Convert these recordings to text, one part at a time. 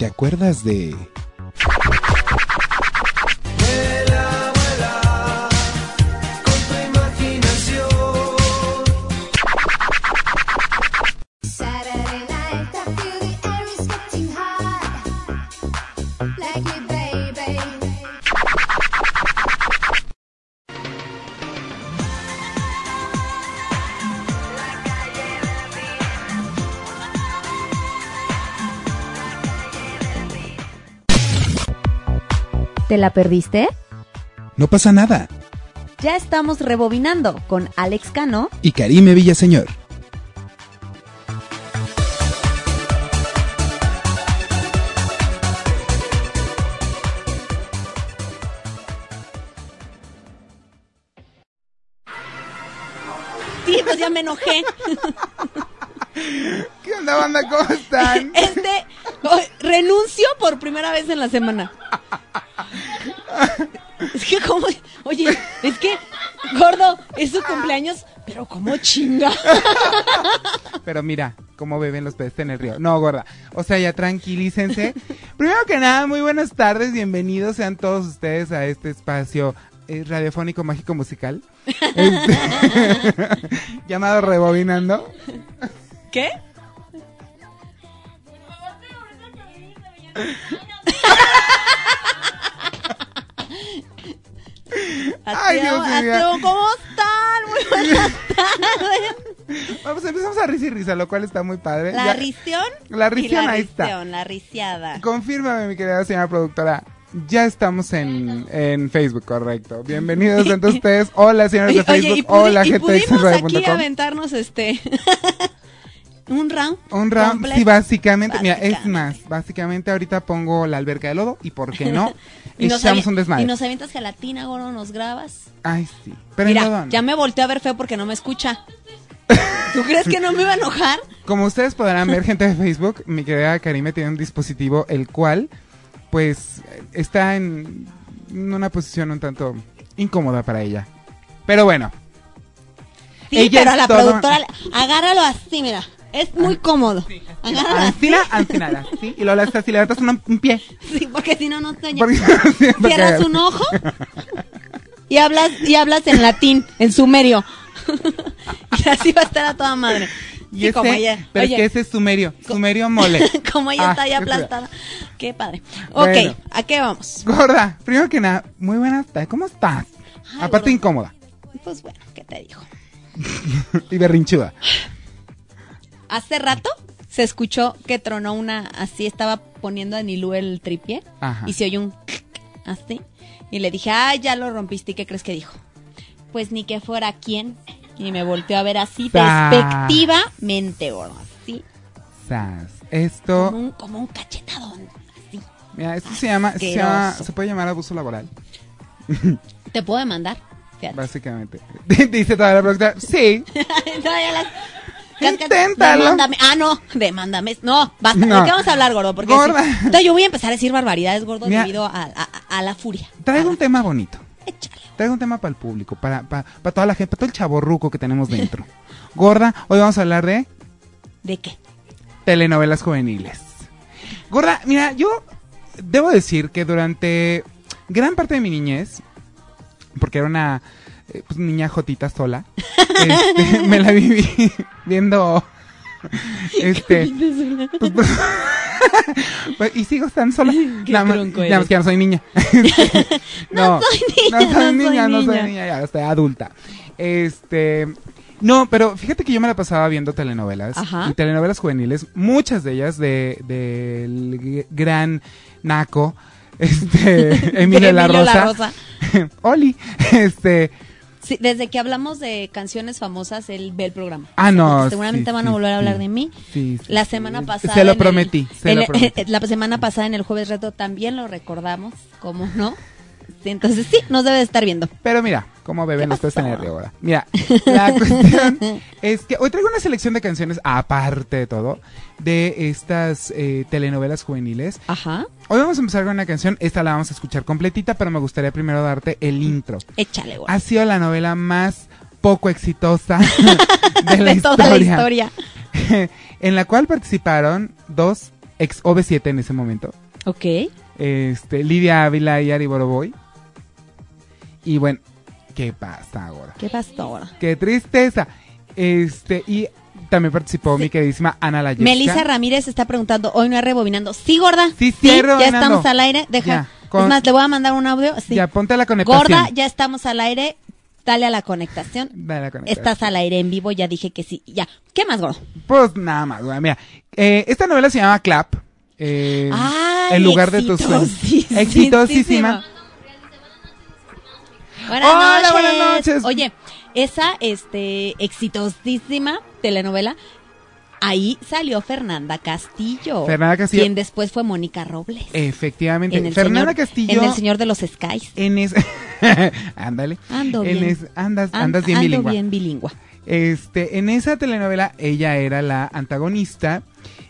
¿Te acuerdas de... la perdiste? No pasa nada. Ya estamos rebobinando con Alex Cano Y Karime Villaseñor. Sí, pues ya me enojé. ¿Qué onda, banda? ¿Cómo están? Este, renuncio por primera vez en la semana. Es que como, oye, es que, gordo, es su cumpleaños, pero como chinga. Pero mira, cómo beben los peces en el río. No, gorda. O sea, ya tranquilícense. Primero que nada, muy buenas tardes. Bienvenidos sean todos ustedes a este espacio eh, radiofónico mágico musical. Este, llamado Rebobinando. ¿Qué? Ay, Dios mío. ¿cómo están? Muy buenas tardes. Vamos, empezamos a risa y risa, lo cual está muy padre. La Ya- rición. La la ahí está. rición, La riciada. Confírmame, mi querida señora productora. Ya estamos en, en Facebook, correcto. Bienvenidos todos ustedes. Hola, señores de Oye, y, Facebook. Hola, y gente de aquí aventarnos este un round. Un round, completo. sí, básicamente. Mira, es más, básicamente ahorita pongo la alberca de lodo y por qué no, Y nos echamos un desmadre. Y nos avientas gelatina, gordo, nos grabas. Ay, sí. Pero Mira, no. ya me volteé a ver feo porque no me escucha. ¿Tú crees que no me iba a enojar? Como ustedes podrán ver, gente de Facebook, mi querida Karime tiene un dispositivo el cual, pues, está en una posición un tanto incómoda para ella. Pero bueno. Sí, Ella pero a la todo- productora, agárralo así, mira. Es muy cómodo. Así. Ancina, ancina, ¿sí? Y luego le haces así, levantas un, un pie. Sí, porque si no, no te. Porque- sí, porque- Cierras un ojo y hablas, y hablas en latín, en sumerio. y así va a estar a toda madre. Y Sí, ese, como ella. pero oye, es que ese es sumerio, sumerio mole. como ella Ah, está ahí aplastada. Qué padre. Ok, Bueno. ¿a qué vamos? Gorda, primero que nada, muy buenas tardes, ¿cómo estás? Ay, Aparte incómoda Pues bueno, ¿qué te digo? y berrinchuda. Hace rato se escuchó que tronó una, así estaba poniendo a Nilú el tripié Ajá. y se oyó un así. Y le dije, ay, ya lo rompiste. ¿Y qué crees que dijo? Pues ni que fuera quién. Y me volteó a ver así, Sa- despectivamente, gordo. Así, Sas, como esto, un, como un cachetadón. Así. mira, esto se llama, se llama, se puede llamar abuso laboral, Te puedo demandar. Fíjate. básicamente. Dice toda la productora, sí, Todavía las- Inténtalo. Demándame. Ah, no, demándame. No, basta. No. ¿De qué vamos a hablar, gordo? Porque Gorda. Entonces yo voy a empezar a decir barbaridades, gordo, Mira. debido a, a- a la furia. traigo un tema bonito. Échale. Traigo un tema para el público, para, para, para toda la gente, para todo el chaborruco que tenemos dentro. Gorda, hoy vamos a hablar de ¿De qué? telenovelas juveniles. Gorda, mira, yo debo decir que durante gran parte de mi niñez, porque era una eh, pues, niña jotita sola, este, me la viví viendo este pues, pues, pues, y sigo tan sola. Nada más, nada que ya no soy niña. No soy niña, no soy no soy niña no soy niña. niña ya estoy adulta. Este no, pero fíjate que yo me la pasaba viendo telenovelas Ajá. y telenovelas juveniles, muchas de ellas de del g- gran naco este Emilio De la Rosa, La Rosa. Oli, este Sí, desde que hablamos de canciones famosas, él ve el programa. Ah, no, Seguramente sí, van a volver a hablar de mí. sí, La semana pasada. se lo el- prometí, se lo el- prometí. La semana pasada en el Jueves Reto también lo recordamos, ¿cómo no? Entonces sí, nos debe de estar viendo. Pero mira, cómo beben ¿Qué los peces en el ahora. Mira, la cuestión es que hoy traigo una selección de canciones, aparte de todo, de estas eh, telenovelas juveniles. Ajá. Hoy vamos a empezar con una canción, esta la vamos a escuchar completita, pero me gustaría primero darte el intro. Échale, güey. Ha sido la novela más poco exitosa de la de toda la historia, historia. en la cual participaron dos ex OV7 en ese momento. Ok. Este, Lidia Ávila y Ari Boroboy. Y bueno, ¿qué pasa ahora? ¿Qué pasó ahora? ¡Qué tristeza! Este, y también participó Sí. mi queridísima Ana Layesca. Melissa Ramírez está preguntando, hoy no es rebobinando. Sí, gorda. Sí, sí, ya rebobinando. estamos al aire. Deja. Ya, con- Es más, le voy a mandar un audio. Sí. Ya, ponte la conectación. Gorda, ya estamos al aire. Dale a la conectación. Dale la conectación. Estás al aire en vivo, ya dije que sí. Ya. ¿Qué más, gordo? Pues nada más, güey. Mira, eh, esta novela se llama Clap. Eh, Ay, el lugar de tus sueños. exitosísima. Exitosísima. Buenas Hola, noches. buenas noches. Oye, esa este exitosísima telenovela, ahí salió Fernanda Castillo. Fernanda Castillo. Quien después fue Mónica Robles. Efectivamente. en el Fernanda señor, Castillo. En El Señor de los Skies. En es... Ándale. Ando En bien. es- Andas, An- andas bien ando bien. Este, en esa telenovela ella era la antagonista.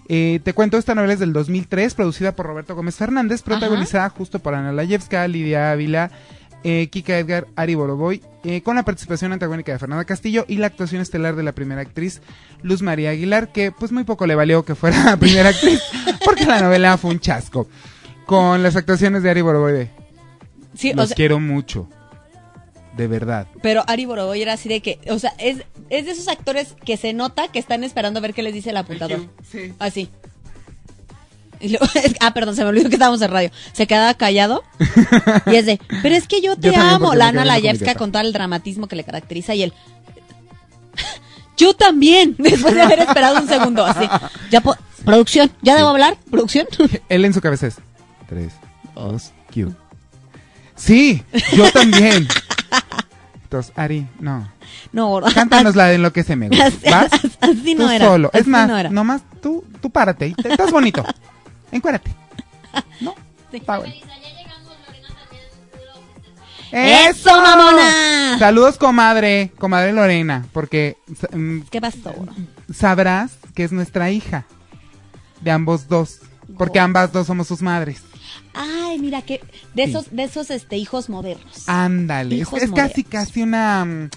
Eh, te cuento, esta novela es del 2003, producida por Roberto Gómez Fernández, protagonizada justo por Ana Layevska, Lidia Ávila, eh, Kika Edgar, Ari Boroboy, eh, con la participación antagónica de Fernanda Castillo y la actuación estelar de la primera actriz, Luz María Aguilar, que pues muy poco le valió que fuera primera actriz, porque la novela fue un chasco. Con las actuaciones de Ari Boroboy de Sí, o Los sea, quiero mucho. De verdad. pero Ari Boroboy era así de que, o sea, es, es de esos actores que se nota que están esperando a ver qué les dice el apuntador. Sí. Así. Y luego- ah, perdón, se me olvidó que estábamos en radio. Se quedaba callado y es de, pero es que yo te Yo amo. porque La me Ana quedé viendo con mi Layevska con todo el dramatismo que le caracteriza y él. Yo también, después de haber esperado un segundo, así. Ya po- producción, ¿ya debo hablar? ¿Producción? Él en su cabeza es 3, 2, Q. Sí, yo también. Entonces, Ari, no. No, Cántanos la de lo que se me gusta. Así- ¿Vas? así no tú era, solo. Es más, no era. nomás tú, tú párate. Estás bonito. Encuérate. ¿No? Sí. Está bueno. ¡Eso, mamona! Saludos, comadre. Comadre Lorena. Porque mm, ¿Qué pasó? sabrás que es nuestra hija. De ambos dos. Porque ambas dos somos sus madres. Ay, mira que de Sí. esos, de esos este hijos modernos. Ándale, es, Hijos es casi, modernos. casi una, mm,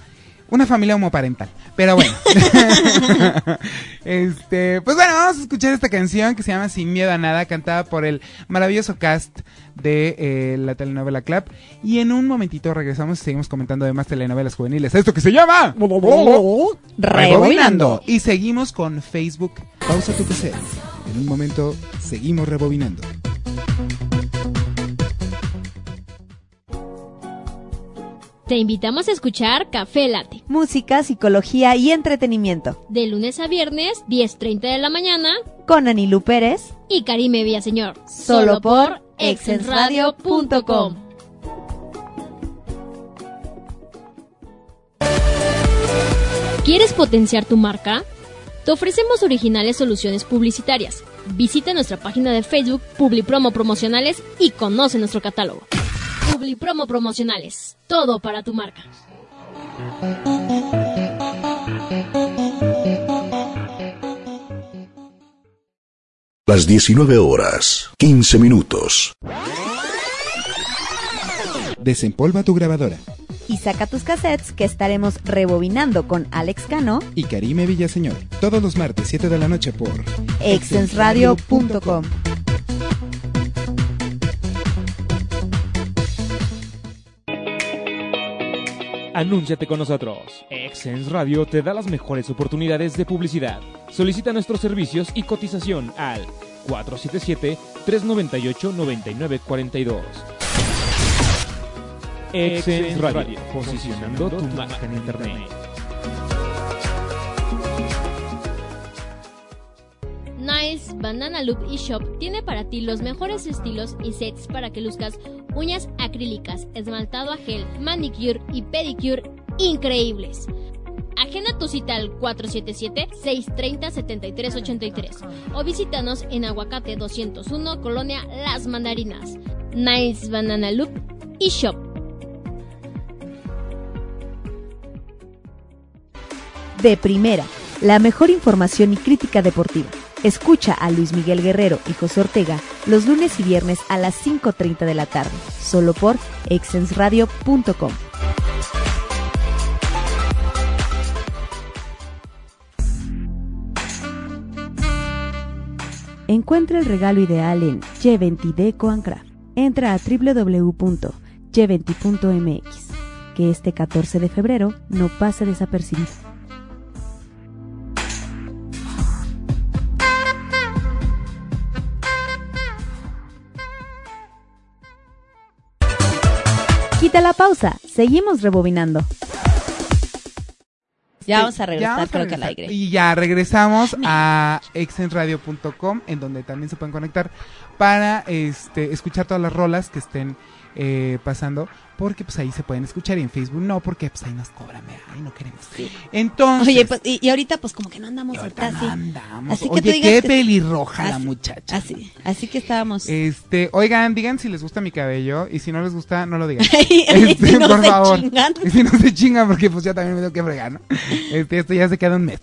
una familia homoparental. Pero bueno. este, pues bueno, vamos a escuchar esta canción que se llama Sin Miedo a Nada, cantada por el maravilloso cast de eh, la telenovela Club. Y en un momentito regresamos y seguimos comentando de más telenovelas juveniles. Esto que se llama Rebobinando. Y seguimos con Facebook. Pausa tu PC. En un momento seguimos rebobinando. Te invitamos a escuchar Café Late, música, psicología y entretenimiento. de lunes a viernes, 10.30 de la mañana, Con Anilú Pérez, y Karime Villaseñor, solo por exensradio.com. ¿Quieres potenciar tu marca? Te ofrecemos originales soluciones publicitarias. Visita nuestra página de Facebook Publipromo Promocionales y conoce nuestro catálogo. Publipromo Promocionales, todo para tu marca. Las 19 horas, 15 minutos. Desempolva tu grabadora. Y saca tus cassettes que estaremos rebobinando con Alex Cano, Y Karime Villaseñor. Todos los martes, 7 de la noche por exensradio.com. Anúnciate con nosotros. Exens Radio te da las mejores oportunidades de publicidad. Solicita nuestros servicios y cotización al 477-398-9942. Exens Radio, posicionando tu marca en Internet. Nice Banana Loop eShop tiene para ti los mejores estilos y sets para que luzcas uñas acrílicas, esmaltado a gel, manicure y pedicure increíbles. Agenda tu cita al 477-630-7383 o visítanos en Aguacate 201, Colonia Las Mandarinas. Nice Banana Loop eShop. De primera, la mejor información y crítica deportiva. Escucha a Luis Miguel Guerrero y José Ortega los lunes y viernes a las 5.30 de la tarde, solo por exensradio.com. Encuentra el regalo ideal en G20 Deco and Craft. Entra a www.g20.mx. Que este 14 de febrero no pase desapercibido. Quita la pausa, seguimos rebobinando. Ya vamos a regresar, vamos a creo que al aire. Y ya regresamos a exenradio.com, en donde también se pueden conectar para este escuchar todas las rolas que estén eh, pasando, porque pues ahí se pueden escuchar y en Facebook no, porque pues ahí nos cobran, ¿verdad? ahí no queremos. Entonces, Oye, pues, y, y ahorita pues como que no andamos ahorita así. no andamos. Así que Oye, qué que- pelirroja la muchacha. Así, así que estábamos. Este, oigan, digan si les gusta mi cabello y si no les gusta, no lo digan. Este, si no por se favor. chingan. Y si no se chingan, porque pues ya también me tengo que fregar, ¿no? Este, esto ya se queda un mes.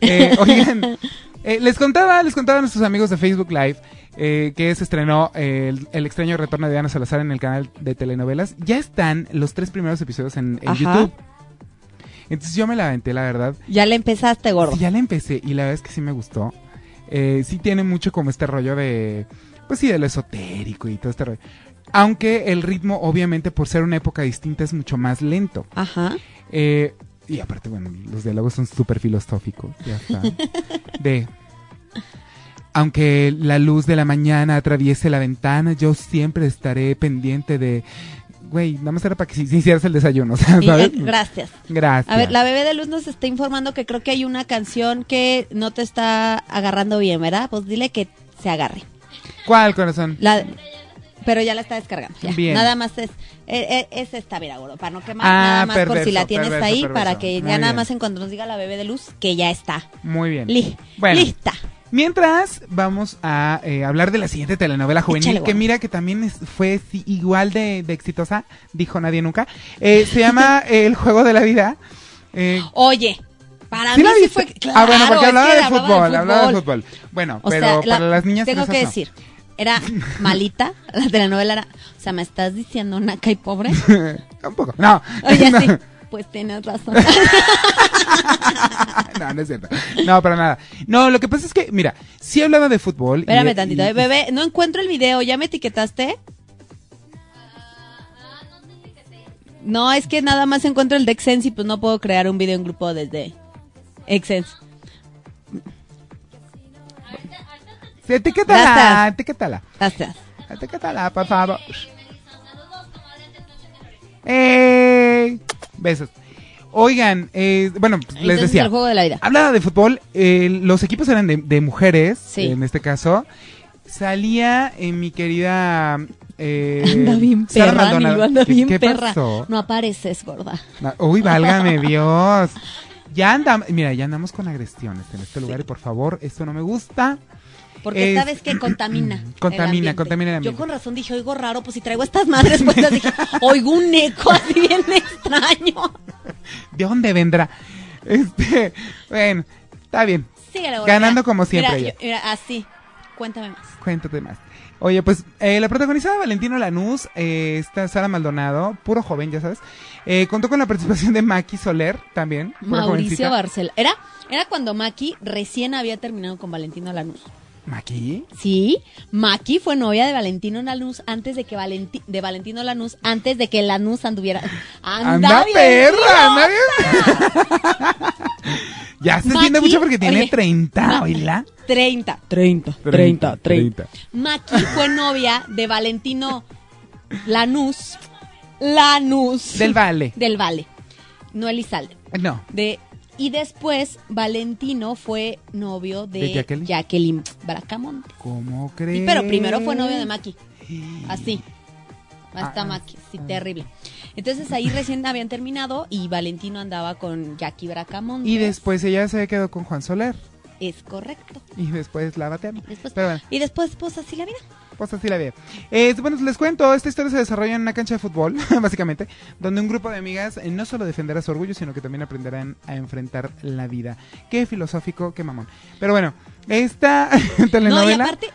Eh, oigan, eh, les contaba, les contaba a nuestros amigos de Facebook Live eh, que se estrenó eh, el, el extraño retorno de Diana Salazar en el canal de telenovelas. Ya están los tres primeros episodios en. YouTube. Entonces yo me la aventé, la verdad. Ya le empezaste, gordo. Sí, ya la empecé y la verdad es que sí me gustó. Sí tiene mucho como este rollo de, pues sí, de lo esotérico y todo este rollo. Aunque el ritmo, obviamente, por ser una época distinta, es mucho más lento. Ajá. Eh, y aparte, bueno, los diálogos son súper filosóficos. Ya está. De. Aunque la luz de la mañana atraviese la ventana, yo siempre estaré pendiente de. Güey, nada más era para que si, si hicieras el desayuno, ¿sabes? eh, gracias. Gracias. A ver, la bebé de luz nos está informando que creo que hay una canción que no te está agarrando bien, ¿verdad? Pues dile que se agarre. ¿Cuál, corazón? La, pero ya la está descargando. ya. Bien. Nada más es, eh, eh, es esta, mira, gordo, para no quemar, Ah, nada más por perverso, si la tienes perverso, ahí, perverso. para que Muy ya nada más en cuanto nos diga la bebé de luz, que ya está. Muy bien. Li- Bueno. Lista. Mientras, vamos a eh, hablar de la siguiente telenovela juvenil, Échale, que mira que también es- fue sí, igual de, de exitosa, dijo nadie nunca. Eh, se llama El Juego de la Vida. Eh, Oye, para ¿sí mí sí fue. Claro, ah, bueno, porque es hablaba de hablaba fútbol, hablaba de fútbol. Bueno, O pero sea, la- para las niñas tengo que no. decir, era malita, la telenovela era, o sea, me estás diciendo naca y pobre. Un poco. No. Oye, no. sí, pues tienes razón. no, no es cierto. No, para nada. No, lo que pasa es que, mira, sí hablaba de fútbol. y- Espérame tantito, y- eh, bebé, no encuentro el video, ¿ya me etiquetaste? No, es que nada más encuentro el de Exense y pues no puedo crear un video en grupo desde Exense. Etiquétala, etiquétala. Gracias. Etiquétala, por favor. ¡Eh! Besos. Oigan, eh, bueno, pues, les decía. el juego de la vida. Hablaba de fútbol, eh, los equipos eran de, de mujeres, Sí. en este caso. Salía en mi querida... Eh, Anda bien perra, Maldonado. Anda ¿Qué- bien qué perra. pasó? No apareces, gorda. Uy, válgame Dios. Ya andamos, mira, ya andamos con agresiones en este lugar y por favor, esto no me gusta. Porque Es- sabes que contamina. Contamina, contamina el Yo con razón dije, oigo raro, pues si traigo estas madres puestas, dije, oigo un eco así bien extraño. ¿De dónde vendrá? Este, bueno, está bien. Gorda. Ganando Mira, como siempre Mira, ella. yo- mira, así. Cuéntame más. Cuéntate más. Oye, pues eh, la protagonizada Valentino Lanús, eh, está Sara Maldonado, puro joven, ya sabes. Eh, contó con la participación de Maki Soler también. Mauricio. Barcel. Era, era cuando Maki recién había terminado con Valentino Lanús. ¿Maki? Sí, Maki fue novia de Valentino Lanús antes de que Valenti- de Valentino Lanús antes de que Lanús anduviera. ¡Anda, bien perra! anda bien. ya se Maki, entiende mucho porque tiene oye, 30, Ma- oíla. 30. 30. 30, 30. Maki fue novia de Valentino Lanús. Lanús. Del Vale. Del Vale. No Elizalde. No. De, y después Valentino fue novio de, ¿De Jacqueline? Jacqueline Bracamonte. ¿Cómo Sí, crees? pero primero fue novio de Maki. Así. Hasta Ah, Maki. Sí, terrible. Entonces ahí recién habían terminado y Valentino andaba con Jackie Bracamonte. Y después ella se quedó con Juan Soler. Es correcto. Y después la batearon. Después- Pero bueno, Y después, pues así la vida. Pues así la vi. Eh, bueno, les cuento, esta historia se desarrolla en una cancha de fútbol, básicamente, donde un grupo de amigas eh, no solo defenderá su orgullo, sino que también aprenderán a enfrentar la vida. Qué filosófico, qué mamón. Pero bueno, esta No, y telenovela... aparte,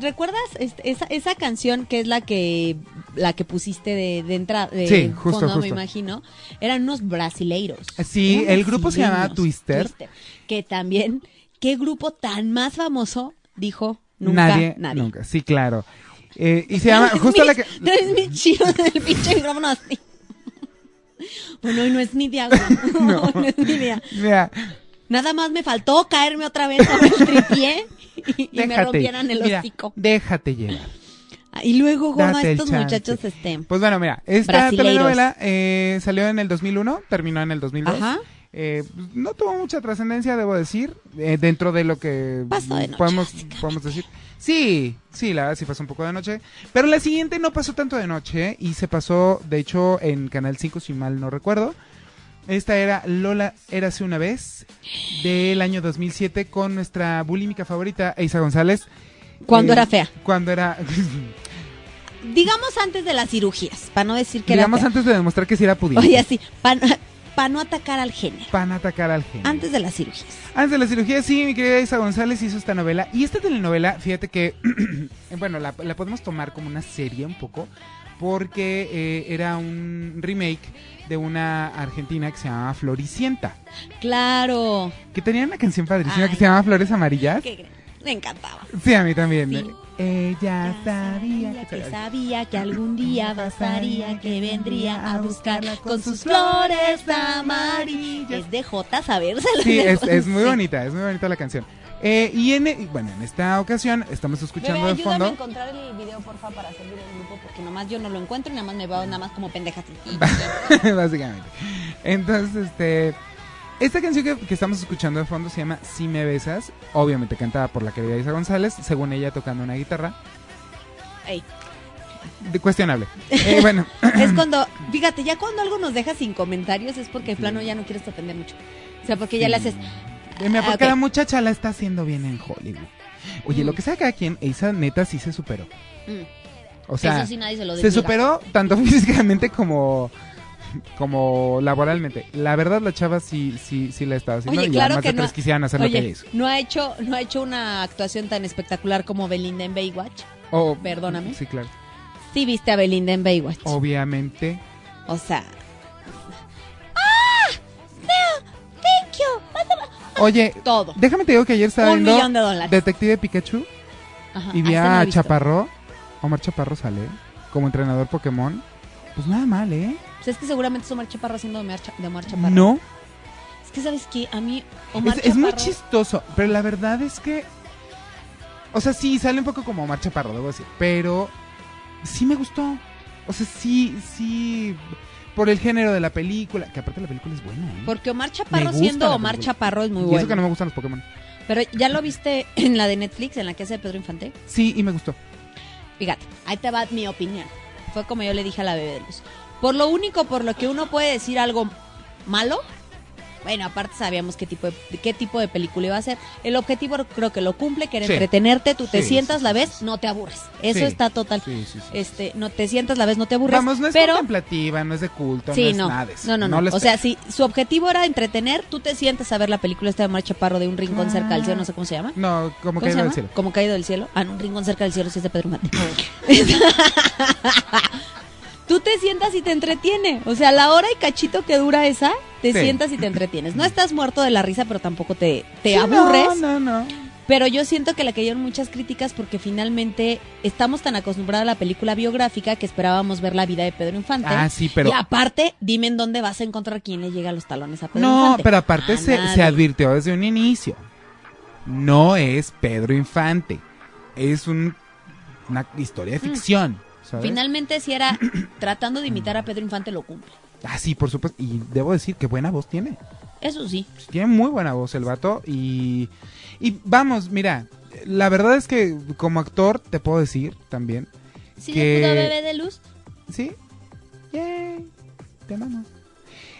¿recuerdas este, esa, esa canción que es la que la que pusiste de, de entrada? De Sí, justo, fondo, me imagino. Eran unos brasileiros. Sí, Eran el grupo se llamaba Twister. Que también, ¿qué grupo tan más famoso dijo nunca nadie, nadie. nunca. Sí, claro. Eh, y se llama, justo la que... No es mi chido del pinche micrófono así. Bueno, hoy no es ni día. No. no es ni día. Mira, Nada más me faltó caerme otra vez sobre el tripié y, y me rompieran el mira, hocico. déjate llevar. Ah, Y luego, el estos chance. muchachos, este... Pues bueno, mira, esta telenovela eh, salió en el 2001, terminó en el 2002. Ajá. Eh, no tuvo mucha trascendencia, debo decir, eh, dentro de lo que Pasó de noche, podemos, podemos decir. Sí, sí, la verdad sí pasó un poco de noche. Pero la siguiente no pasó tanto de noche y se pasó, de hecho, en Canal 5, si mal no recuerdo. Esta era Lola Érase una vez, del año 2007, con nuestra bulímica favorita, Eisa González. Cuando Eh, era fea. Cuando era... Digamos antes de las cirugías, para no decir que digamos era fea. antes de demostrar que sí era pudiente. Oye, para no atacar al género. Para atacar al género. Antes de las cirugías. Antes de la cirugía, sí, mi querida Isa González hizo esta novela. Y esta telenovela, fíjate que, bueno, la, la podemos tomar como una serie un poco, porque eh, era un remake de una argentina que se llamaba Floricienta, Claro. que tenía una canción padrísima Ay. que se llamaba Flores Amarillas. Que me encantaba. Sí, a mí también. Sí. Ella sabía sabía que sabía que algún día pasaría, que vendría a buscarla con sus flores amarillas. Es de J sabérsela. Sí, es, es muy Sí. bonita, es muy bonita la canción. Eh, y en, y bueno, en esta ocasión estamos escuchando Bebé, de ayúdame a fondo. encontrar el video, porfa, para servir el grupo, porque nomás yo no lo encuentro y nada más me veo nada más como pendeja. Básicamente. Entonces, este. Esta canción que, que estamos escuchando de fondo se llama Si me besas, obviamente cantada por la querida Isa González, según ella tocando una guitarra. Ey. De- cuestionable. Eh, bueno, Es cuando, fíjate, ya cuando algo nos deja sin comentarios es porque de plano ya no quieres ofender mucho. O sea, porque ya le haces, eh, mira, Ah, porque ok. la muchacha la está haciendo bien en Hollywood. Oye, Mm. lo que sea cada quien, Isa neta sí se superó. mm, O sea, eso sí nadie se lo se superó tanto físicamente como como laboralmente. La verdad la chava sí sí sí la estaba haciendo Oye, y claro además que de no. tres quisieran hacer lo que hizo. no ha hecho, no ha hecho una actuación tan espectacular como Belinda en Baywatch. O- Perdóname. Sí, claro. Sí viste a Belinda en Baywatch. Obviamente. O sea. ¡Ah! ¡No! ¡Thank you! Oye, Todo. déjame te digo que ayer estaba Un millón de dólares. Detective Pikachu Ajá, y vi no a. Chaparro. Omar Chaparro sale como entrenador Pokémon. Pues nada mal, ¿eh? Pues es que seguramente es Omar Chaparro haciendo de Omar, Cha- de Omar Chaparro. No. Es que, ¿sabes qué? A mí, Omar Es, es muy Chaparro- chistoso, pero la verdad es que... O sea, sí, sale un poco como Omar Chaparro, debo decir. Pero sí me gustó. O sea, sí, sí... Por el género de la película. Que aparte la película es buena, ¿eh? Porque Omar Chaparro gusta siendo la Omar película. Chaparro es muy y bueno. eso que no me gustan los Pokémon. Pero ya lo viste en la de Netflix, en la que hace Pedro Infante. Sí, y me gustó. Fíjate, ahí te va mi opinión. Fue como yo le dije a la bebé de luz. Por lo único por lo que uno puede decir algo malo, bueno, aparte sabíamos qué tipo de, qué tipo de película iba a ser. El objetivo creo que lo cumple, que era Sí. entretenerte, tú te Sí, sientas, sí, la sí. no te aburres. Eso está total. Sí, sí, sí. Este, no te sientas, la ves, no te aburres. Vamos, no es pero contemplativa, no es de culto, no es no. nada de eso. No, no, no. o sea, si su objetivo era entretener, tú te sientas a ver la película esta de Omar Chaparro de un rincón cerca del cielo, no sé cómo se llama. No, como ¿Cómo que se del cielo. Como caído del cielo. Ah, no, un rincón cerca del cielo sí es de Pedro Infante. Tú te sientas y te entretiene. O sea, la hora y cachito que dura esa, te Sí. sientas y te entretienes. No estás muerto de la risa, pero tampoco te, te Sí, aburres. No, no, no. Pero yo siento que le cayeron muchas críticas porque finalmente estamos tan acostumbrados a la película biográfica que esperábamos ver la vida de Pedro Infante. Ah, sí, pero- Y aparte, dime en dónde vas a encontrar quién le llega a los talones a Pedro No, Infante. pero aparte A se, se advirtió desde un inicio. No es Pedro Infante. Es un- una historia de ficción. ¿Sabes? Finalmente, si era tratando de imitar a Pedro Infante, lo cumple. Ah, sí, por supuesto. Y debo decir que buena voz tiene. Eso sí. Tiene muy buena voz el vato. Y, y vamos, mira, la verdad es que como actor te puedo decir también. Sí, que- de pudo bebé de luz. Sí. Yay. Te amamos.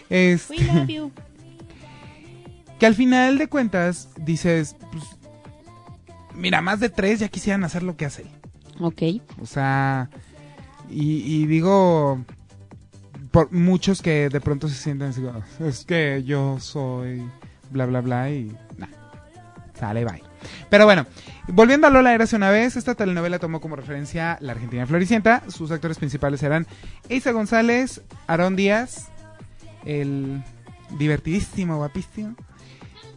Este, We love you. que al final de cuentas dices, pues, mira, más de tres ya quisieran hacer lo que hace él. Ok. O sea, y, y digo, por muchos que de pronto se sienten así, como, es que yo soy bla, bla, bla, y nah, sale, bye. Pero bueno, volviendo a Lola Érase una vez, esta telenovela tomó como referencia la Argentina Floricienta. Sus actores principales eran Isa González, Aarón Díaz, el divertidísimo, guapísimo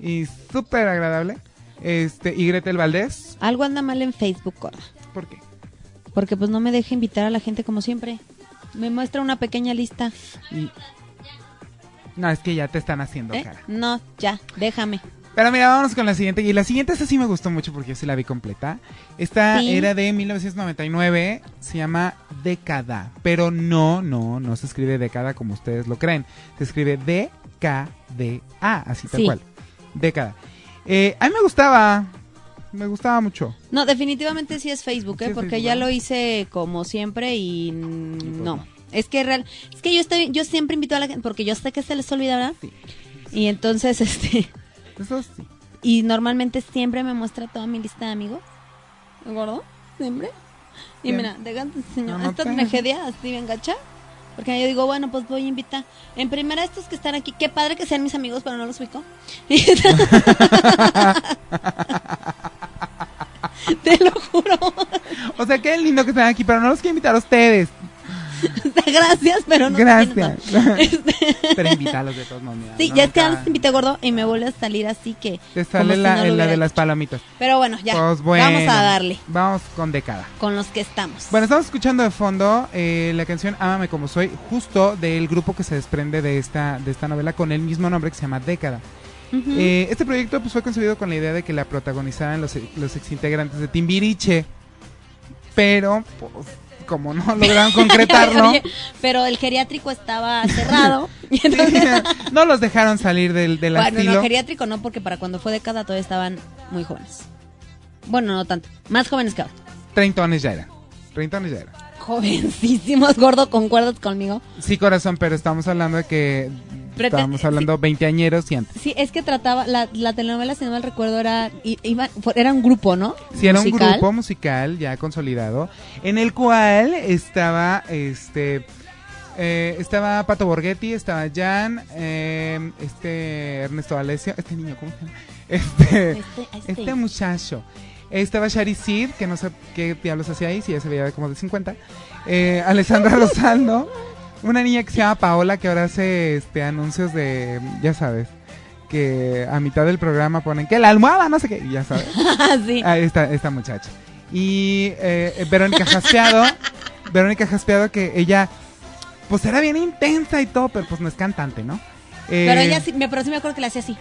y súper agradable. Este, y Gretel Valdés. Algo anda mal en Facebook. ¿Por qué? Porque pues no me deja invitar a la gente como siempre. Me muestra una pequeña lista. Y... No, es que ya te están haciendo ¿eh? cara. No, ya, déjame. Pero mira, vámonos con la siguiente. Y la siguiente, esa sí me gustó mucho porque yo sí la vi completa. Esta Sí. era de 1999. Se llama Década. Pero no, no, no se escribe década como ustedes lo creen. Se escribe D-K-D-A, así tal Sí. cual. Década. Eh, a mí me gustaba. Me gustaba mucho. No, definitivamente sí es Facebook, Sí ¿eh? es porque Facebook, ya lo hice como siempre y pues no. Es que real, es que yo estoy, yo siempre invito a la gente porque yo sé que se les olvida, ¿verdad? Sí. Y entonces, este, Eso sí. y normalmente siempre me muestra toda mi lista de amigos. ¿Gordo? Siempre. Y Bien. mira, déjate enseñar. Esta tragedia así bien gacha. Porque yo digo, bueno, pues voy a invitar. En primera, estos que están aquí, qué padre que sean mis amigos, pero no los ubico. Te lo juro. O sea, qué lindo que están aquí, pero no los quiero invitar a ustedes. Gracias, pero no. Gracias. Este, pero invítalos de todos modos. sí, no ya es que antes te invité gordo y me vuelve a salir así que. Te sale si la, no lo la de las palomitas. Pero bueno, ya. Pues bueno. Vamos a darle Vamos con década. con los que estamos. Bueno, estamos escuchando de fondo eh, la canción Ámame como soy, justo del grupo que se desprende de esta, de esta novela con el mismo nombre que se llama Década. Eh, este proyecto pues, fue concebido con la idea de que la protagonizaran los, los exintegrantes de Timbiriche, pero pues, como no lograron concretarlo, pero el geriátrico estaba cerrado. y entonces, no los dejaron salir del, del bueno, estilo. no, geriátrico no, porque para cuando fue década todavía estaban muy jóvenes. Bueno, no tanto. Más jóvenes que ahora. Treintones ya eran. Treintones ya eran. Jovencísimos, gordo, ¿concuerdas conmigo? Sí, corazón, pero estamos hablando de que estábamos hablando veinteañeros y antes. Sí, es que trataba, la, la telenovela, si no mal recuerdo, era, iba- era un grupo, ¿no? Sí, era un grupo musical ya consolidado, en el cual estaba este eh, estaba Pato Borghetti, estaba Jan, eh, este Ernesto Alessio, este niño, ¿cómo se llama? Este, Este, este. este muchacho. Estaba Shari Sid, que no sé qué diablos hacía ahí, si ya se veía como de 50. Eh, Alessandra Rosaldo, una niña que se llama Paola, que ahora hace este anuncios de, ya sabes, que a mitad del programa ponen que la almohada, no sé qué, y ya sabes. Sí. Ah, esta, esta muchacha. Y eh, Verónica Jaspeado. Verónica Jaspeado que ella, pues era bien intensa y todo, pero pues no es cantante, ¿no? Eh, Pero ella sí, me, pero sí me acuerdo que la hacía así.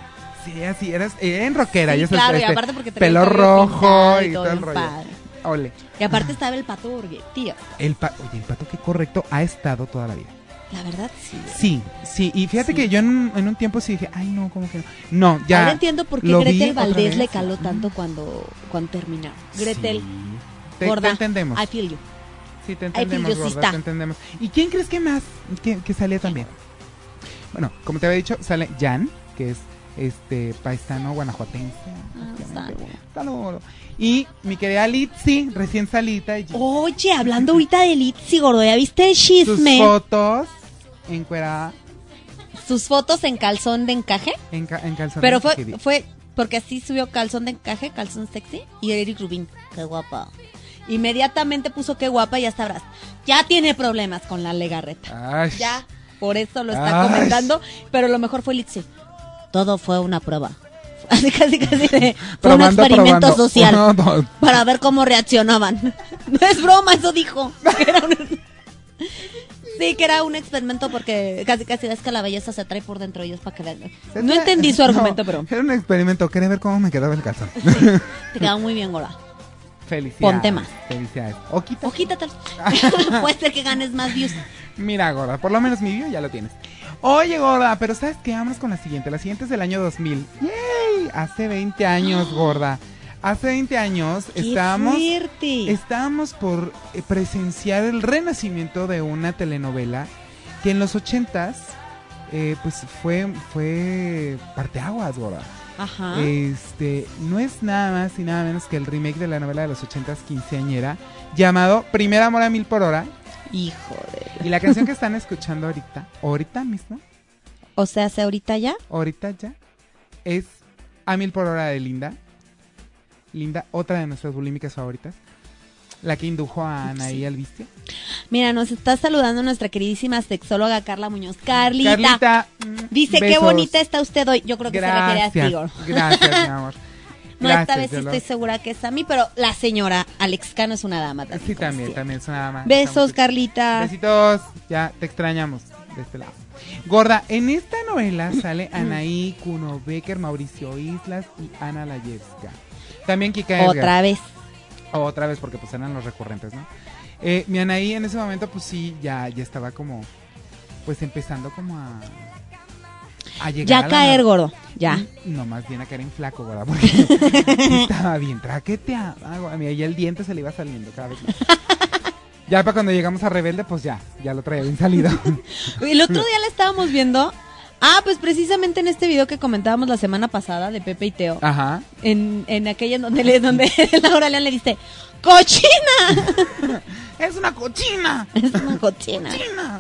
Sí, así, eras, era en rockera. Sí, ya sabes, claro, y este, aparte porque pelo rojo pintado y todo el rollo. padre. Ole. Y aparte estaba el pato Borghetti. El pa- Oye, el pato que correcto ha estado toda la vida. La verdad, sí. Sí, sí. Y fíjate Sí. que yo en, un- en un tiempo sí dije, ay, no, ¿cómo que no? No, ya. Ahora entiendo por qué Gretel Valdés le caló tanto cuando, cuando terminaron. Gretel, Sí. Te, gorda. te entendemos. I feel you. Sí, te entendemos, you, gorda, sister. te entendemos. ¿Y quién crees que más que, que salía también? Bueno, como te había dicho, sale Jan, que es este paisano guanajuatense. Ah, Efectivamente. saludo. Saludo. Y mi querida Litzy, recién salita. Oye, hablando ahorita de Litzy, gordo, ¿ya viste el sus chisme? fotos encuerada Sus fotos en calzón de encaje. en, ca- en calzones. Pero fue, fue porque así subió calzón de encaje, calzón sexy. Y Eric Rubin, qué guapa. Inmediatamente puso qué guapa y ya sabrás. Ya tiene problemas con la legarreta. Ay, Ya, por eso lo está Ay. comentando. Pero lo mejor fue Litzy. Todo fue una prueba. Así casi casi de- fue un experimento probando. social. No, no. para ver cómo reaccionaban. No es broma, eso dijo. Que era un- Sí, que era un experimento porque casi casi ves que la belleza se trae por dentro y es para que vean. No entendí su no, argumento, pero Era un experimento. Quería ver cómo me quedaba el calzón. te quedó muy bien, Gora. Felicidades. Ponte más. Felicidades. O quita. O quítatelo. Puede ser que ganes más views. Mira, gorda, por lo menos mi view ya lo tienes. Oye, gorda, pero ¿sabes qué? Vamos con la siguiente. La siguiente es del año 2000. ¡Yay! Hace 20 años, gorda. Hace 20 años ¡Qué estábamos, estábamos por eh, presenciar el renacimiento de una telenovela que en los 80s eh, pues fue, fue parteaguas, gorda. Ajá. Este, no es nada más y nada menos que el remake de la novela de los 80s quinceañera llamado Primer Amor a Mil por Hora. Hijo de... Y la canción que están escuchando ahorita, ahorita mismo, O sea, ¿hace ahorita ya? ahorita ya, es A Mil por Hora de Linda. Linda, otra de nuestras bulímicas favoritas. La que indujo a Anaí al vicio. Mira, nos está saludando nuestra queridísima sexóloga Carla Muñoz. Carlita. Qué Dice, qué bonita está usted hoy. Yo creo que se refiere a ti, Gracias, Igor. gracias, mi amor. No, Gracias, esta vez sí lo- estoy segura que es a mí, pero la señora Alex Cano es una dama también. Sí, también, siempre. también es una dama. Besos, Estamos- Carlita. Besitos, ya te extrañamos de este lado. Gorda, en esta novela sale Anaí, Kuno Becker, Mauricio Islas y Ana Layevska. También Kika Edgar. Otra vez. Otra vez, porque pues eran los recurrentes, ¿no? Eh, mi Anaí en ese momento, pues sí, ya, ya estaba como, pues empezando como a... a llegar Ya a caer, gordo. Ya. No, más bien a caer en flaco, ¿verdad? Porque estaba bien traqueteada. güey. Mira, ya el diente se le iba saliendo cada vez más. Ya para cuando llegamos a Rebelde, pues ya, ya lo traía bien salido. El otro día la estábamos viendo. Ah, pues precisamente en este video que comentábamos la semana pasada de Pepe y Teo. Ajá. En, en aquella donde, le, donde Laura León le dice, ¡Cochina! ¡Es una cochina! Es una cochina. ¡Cochina!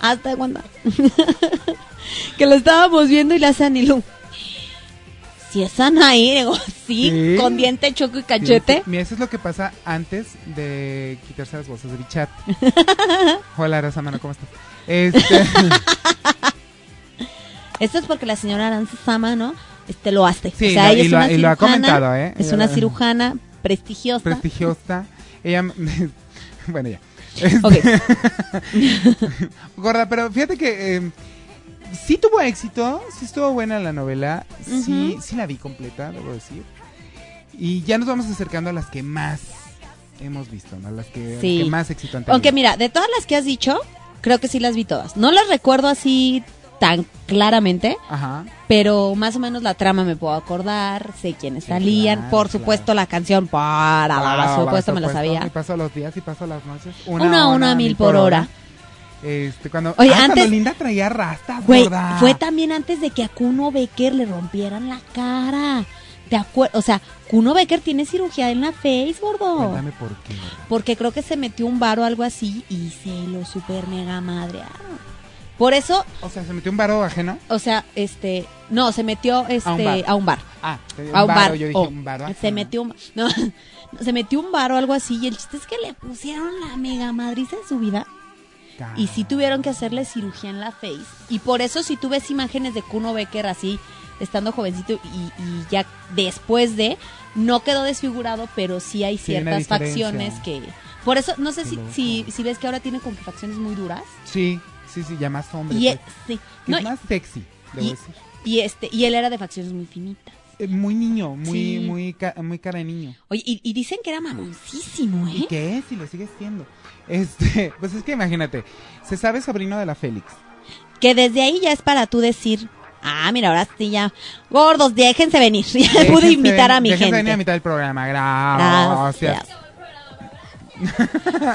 Hasta cuando. que lo estábamos viendo y le hace Anilú. Si es Anaí, digo, sí, Sí. con diente, choco y cachete. Mira, eso es lo que pasa antes de quitarse las voces de bichat. Hola, Rosa Mano, ¿cómo estás? Este, Esto es porque la señora Aranza Sama, ¿no? Este lo hace. Sí, o sea, lo- ella y es lo ha- una y lo ha cirujana, comentado, ¿eh? Es una cirujana prestigiosa. prestigiosa. Ella. bueno, ya. Este, Ok. Gorda, pero fíjate que eh, sí tuvo éxito, sí estuvo buena la novela, sí, sí la vi completa, debo decir. Y ya nos vamos acercando a las que más hemos visto, ¿no? Las que, las que más éxito han tenido. Aunque mira, de todas las que has dicho, creo que sí las vi todas. No las recuerdo así tan claramente, Ajá. pero más o menos la trama me puedo acordar, sé quiénes Sí, salían, claro, por supuesto claro. la canción para por supuesto me la sabía. Y paso los días y paso las noches. Una a una, mil por hora. Este, cuando, Oye, ah, cuando antes- Linda traía rastas, Güey, gorda. fue también antes de que a Kuno Becker le rompieran la cara. ¿Te acuerdas? O sea, Kuno Becker tiene cirugía en la face, gordo. Cuéntame por qué, gorda. Porque creo que se metió un bar o algo así y se lo super mega madrearon. Por eso, O sea, se metió un varo ajeno. o sea, este, no, se metió este bar. a un bar. Ah, A un bar. Yo dije oh, un varo se metió un no, se metió un bar o algo así y el chiste es que le pusieron la mega madriza de su vida y sí tuvieron que hacerle cirugía en la face y por eso si tú ves imágenes de Kuno Becker así estando jovencito y, y ya después de no quedó desfigurado pero sí hay ciertas facciones que por eso no sé si, si si ves que ahora tiene como que facciones muy duras Sí, sí, sí, ya más hombre. y pues. sí no, es más sexy, debo y, decir. y este y él era de facciones muy finitas Eh, Muy niño, muy, Sí. muy, ca- muy cara de niño. oye y, y dicen que era mamoncísimo ¿Y eh qué es? Y lo sigue siendo. Este, pues es que imagínate, se sabe sobrino de la Félix. que desde ahí ya es para tú decir, ah, mira, ahora sí ya, gordos, déjense venir. Ya Déjense pude invitar a mi déjense gente. venir a mitad del programa, gracias. Gracias.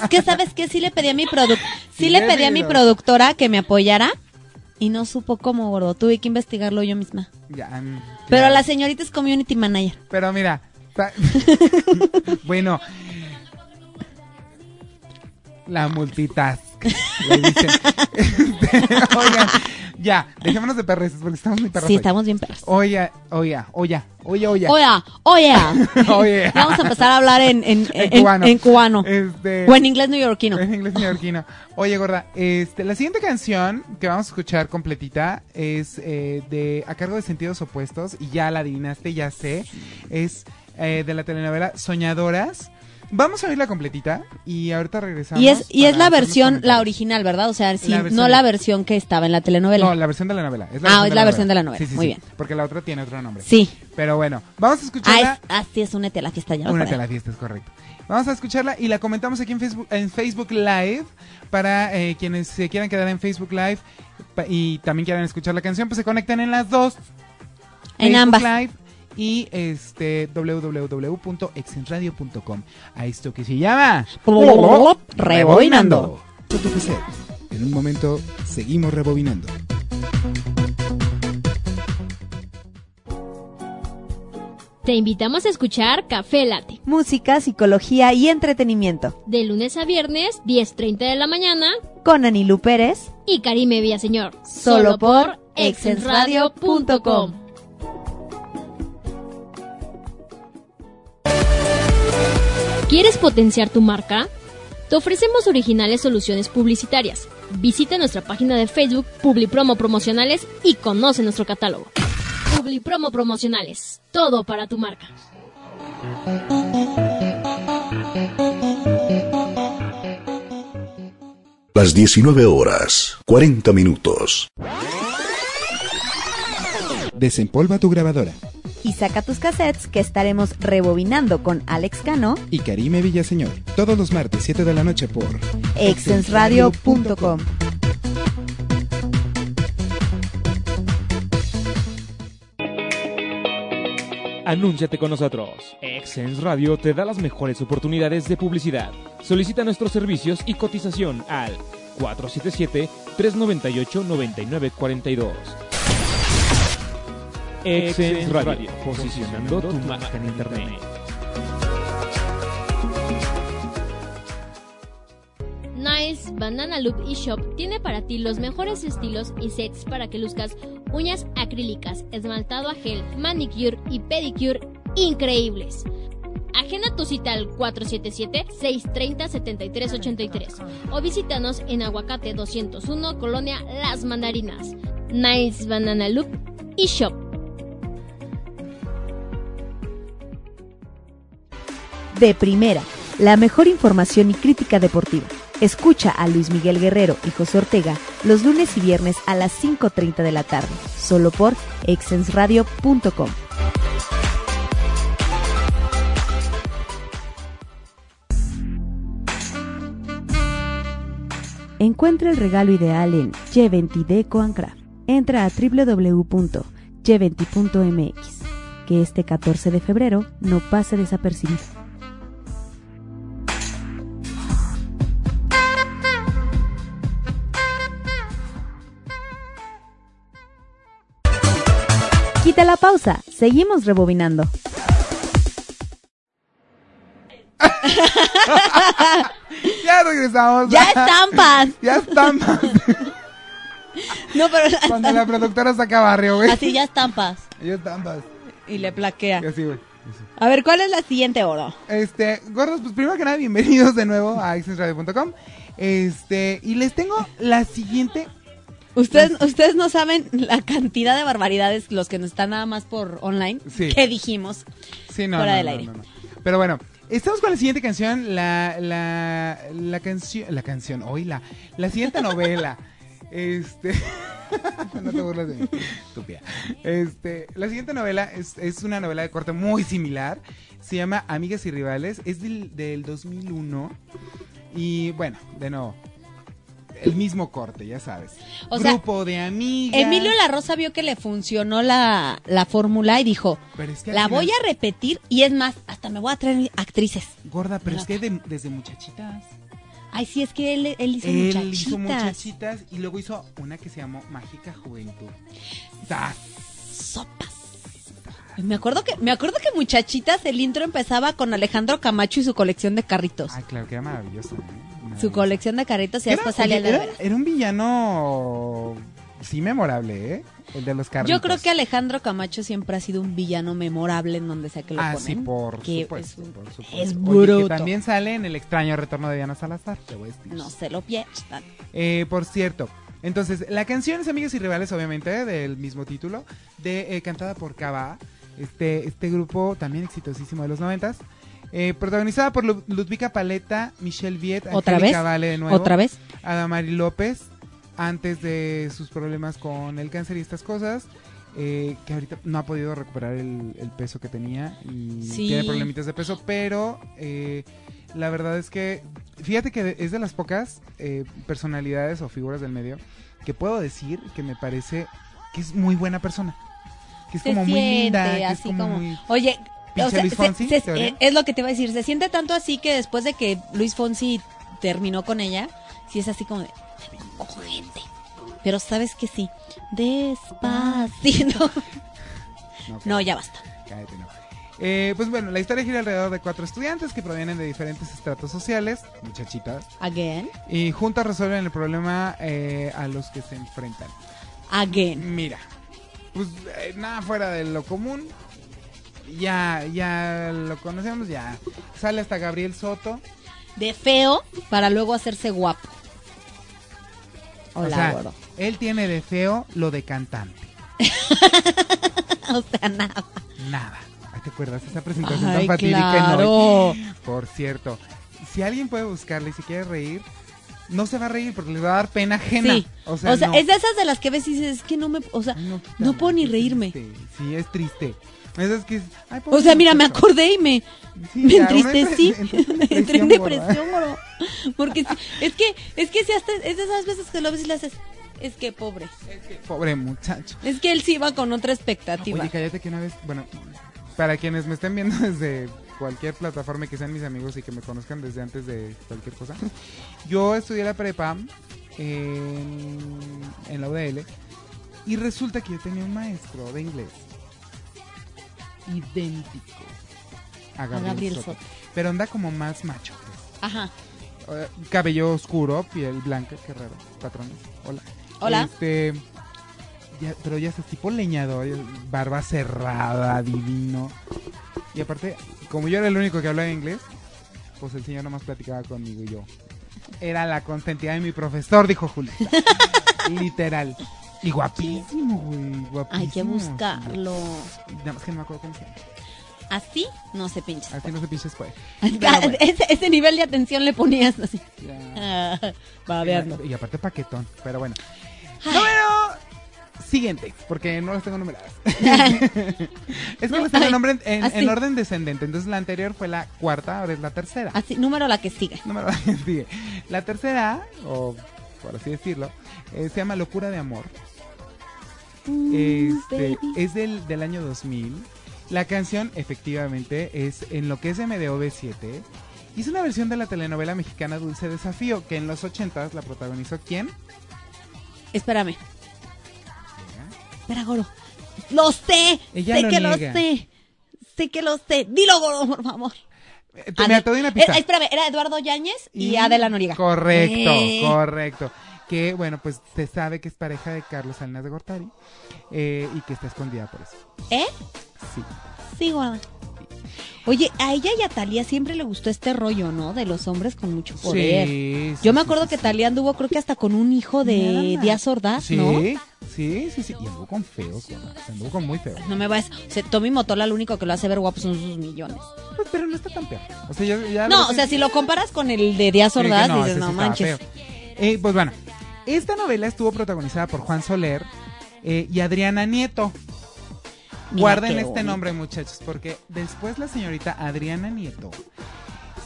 Es que sabes que sí le pedí a mi produ sí Sí le pedí a mi productora que me apoyara y no supo cómo, gordo. Tuve que investigarlo yo misma. Ya, mm, Pero la señorita es community manager. Pero mira, bueno, la multitask, le dicen. Este, oigan, ya, dejémonos de perreces porque estamos muy perros. Sí, hoy. estamos bien perros. Oye, oye, oye, oye, oye. Oye, oye. Oye. Vamos a empezar a hablar en, en, En en- cubano. en cubano. Este, O en inglés neoyorquino. En inglés neoyorquino. Oye, gorda, este, la siguiente canción que vamos a escuchar completita es eh, de a cargo de Sentidos Opuestos y ya la adivinaste, ya sé. Es eh, de la telenovela Soñadoras. Vamos a oírla completita y ahorita regresamos. Y es, y es la versión, la original, ¿verdad? O sea, sí, La no la versión que estaba en la telenovela. No, la versión de la novela. Es la Ah, es de la versión de la novela. Sí, sí, Muy bien. Porque la otra tiene otro nombre. Sí. Pero bueno, vamos a Ah, escucharla. es, así es, únete a la fiesta ya. Únete a la fiesta, es correcto. Vamos a escucharla y la comentamos aquí en Facebook, en Facebook Live. Para eh, quienes se quieran quedar en Facebook Live y también quieran escuchar la canción, pues se conectan en las dos. En Facebook ambas. Live y este www.exenradio.com. A esto que se llama Rebobinando. En un momento seguimos rebobinando. Te invitamos a escuchar Café Late. Música, psicología y entretenimiento. De lunes a viernes, 10.30 de la mañana. Con Anilú Pérez. Y Karime Villaseñor. Solo por exensradio.com. ¿Quieres potenciar tu marca? Te ofrecemos originales soluciones publicitarias. Visita nuestra página de Facebook, Publipromo Promocionales y conoce nuestro catálogo. Publi promo promocionales. Todo para tu marca. Las 19 horas, 40 minutos. Desempolva tu grabadora. Y saca tus cassettes que estaremos rebobinando con Alex Cano, Y Karime Villaseñor. Todos los martes, 7 de la noche por exensradio.com. Anúnciate con nosotros. Exens Radio te da las mejores oportunidades de publicidad. Solicita nuestros servicios y cotización al 477-398-9942. Exens Radio, posicionando tu marca en Internet. Nice Banana Loop eShop tiene para ti los mejores estilos y sets para que luzcas uñas acrílicas, esmaltado a gel, manicure y pedicure increíbles. Agenda tu cita al 477-630-7383 o visítanos en Aguacate 201, Colonia Las Mandarinas. Nice Banana Loop eShop. De primera, la mejor información y crítica deportiva. Escucha a Luis Miguel Guerrero y José Ortega los lunes y viernes a las 5.30 de la tarde, solo por exensradio.com. Encuentra el regalo ideal en G20 Deco and Craft. Entra a www.g20.mx. Que este 14 de febrero no pase desapercibido. Quita la pausa, seguimos rebobinando. Ya regresamos. ¡Ya estampas! ya estampas. No, pero Cuando la productora saca barrio, güey. así ya estampas. Ya estampas. Y le plaquea. Y así, güey. A ver, ¿cuál es la siguiente oro? Este, gordos, pues primero que nada, bienvenidos de nuevo a exensradio.com. Este, y les tengo la siguiente. Ustedes, ustedes no saben la cantidad de barbaridades, los que nos están nada más por online, Sí. que dijimos. Sí, no, Fuera no, del no, aire. no, no. Pero bueno, estamos con la siguiente canción, la, la, la canción, la canción, hoy la, la siguiente novela. Este, no te burles de mí, estúpida. Este, la siguiente novela es, es una novela de corte muy similar. Se llama Amigas y Rivales. Es del, del 2001. Y bueno, de nuevo, el mismo corte, ya sabes. O sea, Grupo de amigas. Emilio La Rosa vio que le funcionó la, la fórmula y dijo, Pero es que al la final- voy a repetir y es más, hasta me voy a traer actrices. Gorda, pero es que de- desde muchachitas. Ay, sí, es que él, él hizo Él muchachitas. hizo muchachitas y luego hizo una que se llamó Mágica Juventud. Sopas. Me acuerdo que me acuerdo que muchachitas el intro empezaba con Alejandro Camacho y su colección de carritos. Ay, claro, que era maravilloso. ¿eh? Su colección de carritos y después salía de era, era un villano sí memorable, ¿eh? El de los carritos. Yo creo que Alejandro Camacho siempre ha sido un villano memorable en donde sea que lo Ah, ponen. sí, por que supuesto, es por supuesto. es Oye, bruto. que también sale en el extraño retorno de Diana Salazar. te voy a decir. No se lo pierdan. Eh, por cierto, entonces, la canción es Amigas y Rivales, obviamente, del mismo título, de eh, cantada por Cava, este, este grupo también exitosísimo de los noventas, eh, protagonizada por Lu- Ludvika Paleta, Michelle Viet, ¿Otra vez? Vale de nuevo, ¿Otra vez? Adamari López, antes de sus problemas con el cáncer y estas cosas, eh, que ahorita no ha podido recuperar el, el peso que tenía y Sí. tiene problemitas de peso, pero eh, la verdad es que, fíjate que es de las pocas eh, personalidades o figuras del medio que puedo decir que me parece que es muy buena persona. Que es Se como muy linda, es así como, como, muy... oye, o sea, Luis Fonsi, eh, es lo que te iba a decir, se siente tanto así que después de que Luis Fonsi terminó con ella, sí es así como de, gente. Pero sabes que sí, despacito. No, No, ya basta. Cállate, no. Eh, pues bueno, la historia gira alrededor de cuatro estudiantes que provienen de diferentes estratos sociales, muchachitas, Again, y juntas resuelven el problema eh, a los que se enfrentan. again. Mira, pues eh, nada fuera de lo común. Ya, ya lo conocemos, ya. Sale hasta Gabriel Soto. De feo para luego hacerse guapo. Hola, o sea, gordo. él tiene de feo lo de cantante. o sea, nada. Nada. Ay, ¿Te acuerdas esa presentación Ay, tan fatídica claro. en hoy? Por cierto, si alguien puede buscarle y si quiere reír, no se va a reír porque le va a dar pena ajena. Sí. O sea, no. es de esas de las que ves y dices, es que no me, o sea, no, puedo ni reírme. triste. Sí, es triste. Esas que es- ay, O sea, mira, me acordé y me, Sí, me entristecí. Entré en depresión, bro. Porque es que, es que si hasta, es de esas veces que lo ves y le haces, es que pobre. Pobre muchacho. Es que él sí iba con otra expectativa. Oye, cállate que una vez, bueno, para quienes me estén viendo desde cualquier plataforma y que sean mis amigos y que me conozcan desde antes de cualquier cosa, yo estudié la prepa en, en la UDL y resulta que yo tenía un maestro de inglés idéntico a Gabriel, Gabriel Soto, Soto. pero anda como más macho. Ajá. Eh, cabello oscuro, piel blanca, qué raro, patrones. Hola. Hola. Este, ya- pero ya es tipo leñador, barba cerrada, divino. Y aparte, como yo era el único que hablaba inglés, pues el señor nomás platicaba conmigo y yo. Era la consentida de mi profesor, dijo Julita. Literal. Y guapísimo, güey. Guapísimo. Hay que buscarlo. Nada más que no me acuerdo cómo se llama. Así no se pincha. Así no se pinches pues. Ah, ese, ese nivel de atención le ponías así. Ya. Ah, babeando. Y aparte paquetón, pero bueno. Ay. Número siguiente, porque no las tengo numeradas. es que No, las tengo en, orden descendente. Entonces la anterior fue la cuarta, ahora es la tercera. Así, número la que sigue. Número que sigue. La tercera, o por así decirlo, eh, se llama Locura de Amor. Este, es del, del año 2000. La canción, efectivamente, es en lo que es MDOV7. Y es una versión de la telenovela mexicana Dulce Desafío, que en los 80 la protagonizó ¿quién? Espérame. Espera, Goro. Lo sé. Ella sé lo que niega. lo sé. Sé que lo sé. Dilo, Goro, por favor. Eh, te- doy una Eh, pista. espérame, era Eduardo Yáñez y, Adela Noriega. Correcto, Eh. correcto. Que bueno, pues se sabe que es pareja de Carlos Salinas de Gortari eh, y que está escondida por eso. ¿Eh? Sí. Sí, Goro. Oye, a ella y a Talía siempre le gustó este rollo, ¿no? De los hombres con mucho poder. Sí, sí, Yo me acuerdo sí, que. Talía anduvo, creo que hasta con un hijo de. Díaz Ordaz, ¿no? sí, sí, sí. Y anduvo con feos, güey. O sea, anduvo con muy feos. No me vas. O sea, Tommy Motola lo único que lo hace ver guapo son sus millones. Pues, pero no está tan peor. O sea, ya, ya No, o sea, si lo comparas con el de Díaz Ordaz, no, dices, no manches. feo. Eh, pues bueno, esta novela estuvo protagonizada por Juan Soler eh, y Adriana Nieto. Mira Guarden este bonito. nombre, muchachos, porque después la señorita Adriana Nieto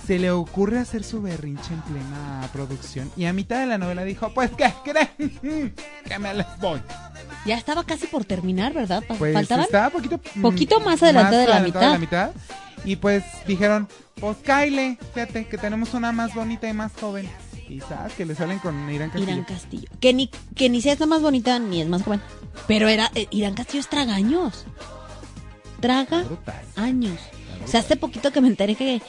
se le ocurre hacer su berrinche en plena producción y a mitad de la novela dijo, pues, ¿qué creen? que me les voy. Ya estaba casi por terminar, ¿verdad? Pues Faltaban. estaba poquito, mm, Poquito más adelantado de la adelantado de mitad. mitad. Y pues dijeron, pues Kyle, fíjate que tenemos una más bonita y más joven. Y sabes que le salen con Irán Castillo. Irán Castillo. Que ni, que ni sea esta más bonita ni es más joven. Pero era eh, Irán Castillo es tragaños. Traga años. O sea, hace poquito que me enteré que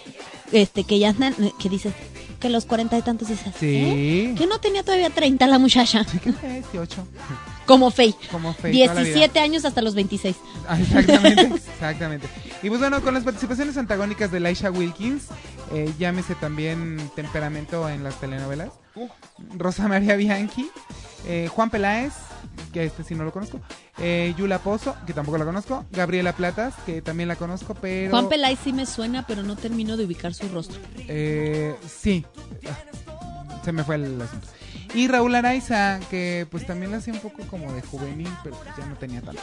este que ya andan, que dices que los cuarenta y tantos dices, Sí. ¿eh? Que no tenía todavía 30 la muchacha. Sí, que 18. Como Faye. Como vida. 17 años hasta los 26. Ah, Exactamente, exactamente. Y pues bueno, con las participaciones antagónicas de Laisha Wilkins, eh, llámese también temperamento en las telenovelas, Rosa María Bianchi, eh, Juan Peláez, que este sí no lo conozco, eh, Yula Pozo, que tampoco la conozco, Gabriela Platas, que también la conozco, pero... Juan Pelay sí me suena, pero no termino de ubicar su rostro. Eh, sí, Ah, se me fue el asunto. Y Raúl Araiza, que pues también la hacía un poco como de juvenil, pero pues ya no tenía tanto.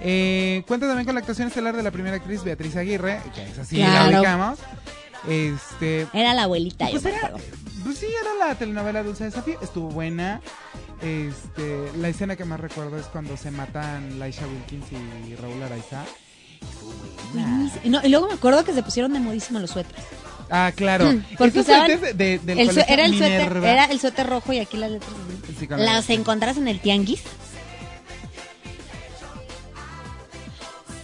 Eh, cuenta también con la actuación estelar de la primera actriz Beatriz Aguirre, que es así, la ubicamos. Este, Era la abuelita, yo pues era, acuerdo. pues sí, era la telenovela Dulce Desafío, estuvo buena. Este, la escena que más recuerdo es cuando se matan Laisha Wilkins y Raúl Araiza. No, y luego me acuerdo que se pusieron de modísimo los suéteres. Ah, claro. Mm, porque usaban de, del El era el suéter, era el suéter rojo y aquí las letras. Sí, Las encontrás en el tianguis.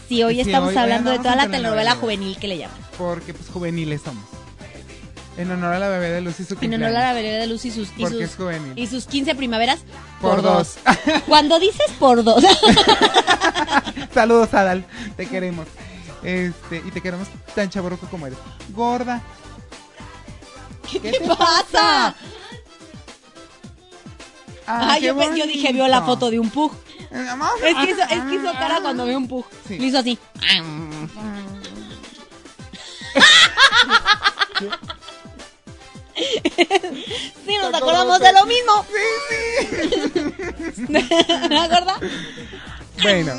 Sí, hoy Sí, estamos hoy- hablando hoy de toda la telenovela juvenil que le llaman. Porque pues juveniles somos. En honor a la bebé de Luz y su En honor a la vereda de luz y sus, y Porque sus, es juvenil. y sus 15 primaveras Por dos. Cuando dices por dos. Saludos, Adal. Te queremos. Este, y te queremos tan chaborroco como eres. Gorda. ¿Qué, te pasa? Ah, Ay, yo, pe- yo dije, vio la foto de un pug. Es que hizo, es que hizo cara cuando ve un pug. Sí. Le hizo así. Sí, nos acordamos de lo mismo. ¿Me acuerdas? Bueno,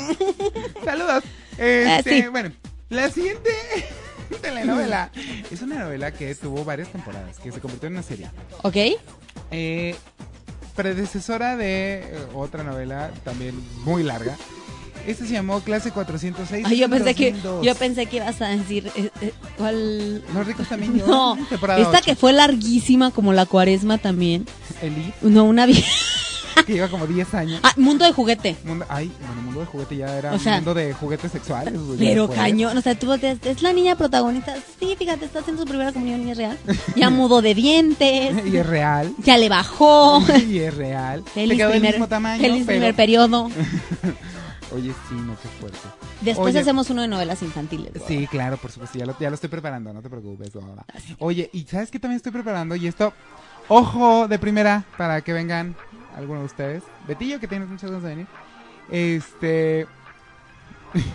saludos. Este, Ah, sí. Bueno, la siguiente telenovela es una novela que tuvo varias temporadas, que se convirtió en una serie. ¿Ok? Eh, predecesora de eh, otra novela también muy larga. Esta se llamó Clase 406. Ay, yo en pensé que 2002. yo pensé que ibas a decir eh, eh, cuál Los ricos también No, esta que fue larguísima como la cuaresma también. Elite, No, una vie- que lleva como 10 años. ah, mundo de juguete. Mundo, ay, bueno, mundo de juguete ya era O sea, mundo de juguetes sexuales. Pero cañón, o sea, tú es la niña protagonista. Sí, fíjate, está haciendo su primera comunión y es real. Ya mudó de dientes, Y es real. ya le bajó. y es real. Feliz Te quedó del primer, mismo tamaño. feliz pero- primer periodo. Oye, sí, no, qué fuerte. Después Oye, hacemos uno de novelas infantiles. Sí, claro, por supuesto, ya lo, ya lo estoy preparando, no te preocupes. Oye, ¿y sabes qué también estoy preparando? Y esto, ojo de primera, para que vengan algunos de ustedes. Betillo, que tienes muchas ganas de venir. Este...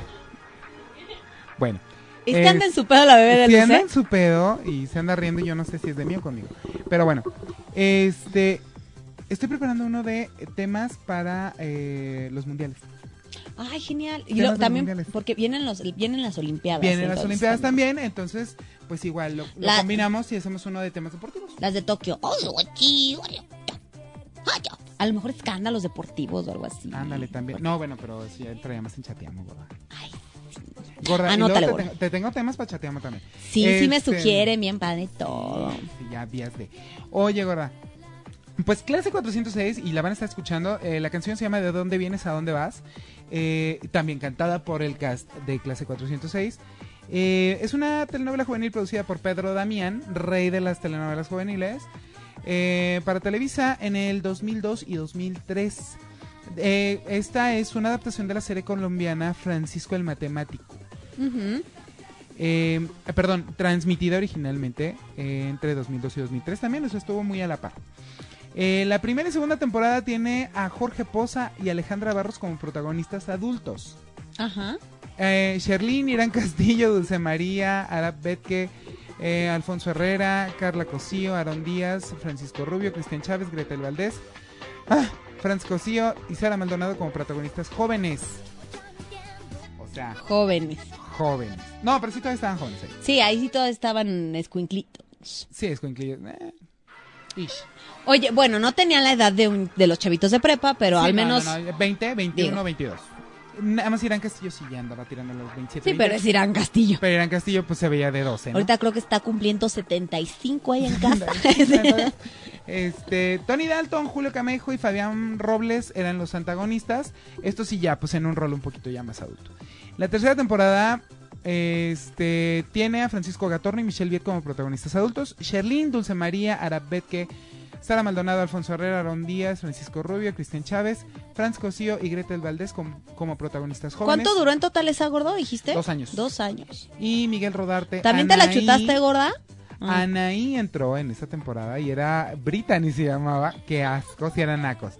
bueno. Es que anda en su pedo la bebé de si anda Luce. en su pedo y se anda riendo y yo no sé si es de mí o conmigo. Pero bueno, este... Estoy preparando uno de temas para eh, los mundiales. Ay, genial. Y lo- también, mundiales. porque vienen, los, vienen las Olimpiadas. Vienen las Olimpiadas también, entonces, pues igual lo, lo combinamos y hacemos uno de temas deportivos. Las de Tokio. A lo mejor escándalos deportivos o algo así. Ándale también. No, bueno, pero si entraría más en chateamo, gorda. Ay, Gorda, y luego Anótale, te, gorda. tengo- te tengo temas para chateamo también. Sí, sí me Este, sugieren, bien padre todo. sí, ya vías de. Oye, gorda. Pues clase 406 y la van a estar escuchando. eh, la canción se llama ¿De dónde vienes a dónde vas? Eh, también cantada por el cast de clase 406. Eh, es una telenovela juvenil producida por Pedro Damián, rey de las telenovelas juveniles, eh, para Televisa en el 2002 y 2003. Eh, esta es una adaptación de la serie colombiana Francisco el Matemático. Eh, eh, perdón, transmitida originalmente entre 2002 y 2003 también, eso estuvo muy a la par. La primera y segunda temporada tiene a Jorge Poza y Alejandra Barros como protagonistas adultos. Ajá. Sherlyn, Irán Castillo, Dulce María, Arab Betke, eh, Alfonso Herrera, Carla Cosío, Aaron Díaz, Francisco Rubio, Cristian Chávez, Gretel Valdés, ah, Franz Cosío y Sara Maldonado como protagonistas jóvenes. O sea, Jóvenes. jóvenes. No, pero sí todavía estaban jóvenes. ahí. Sí, ahí sí todos estaban escuinclitos. Sí, es coincidido. Eh, ish. Oye, bueno, no tenían la edad de, un- de los chavitos de prepa, pero Sí, al no, menos... no, no, 20, 21, Digo. 22. Nada más Irán Castillo sí ya andaba tirando los 27. Sí, pero 20. es Irán Castillo. Pero Irán Castillo pues se veía de 12, ¿no? Ahorita creo que está cumpliendo 75 ahí en casa. este, Tony Dalton, Julio Camejo y Fabián Robles eran los antagonistas. Esto sí ya, pues en un rol un poquito ya más adulto. La tercera temporada este, tiene a Francisco Gatorno y Michelle Viet como protagonistas adultos. Sherlyn, Dulce María, Arab Betke, Sara Maldonado, Alfonso Herrera, Aaron Díaz, Francisco Rubio, Cristian Chávez, Franz Cosío y Gretel Valdés como, como protagonistas jóvenes. ¿Cuánto duró en total esa gordo, dijiste? Dos años. Dos años. Y Miguel Rodarte. ¿También te la chutaste, gorda? Ah. Anaí entró en esta temporada y era Brittany se llamaba, que asco, si eran nacos.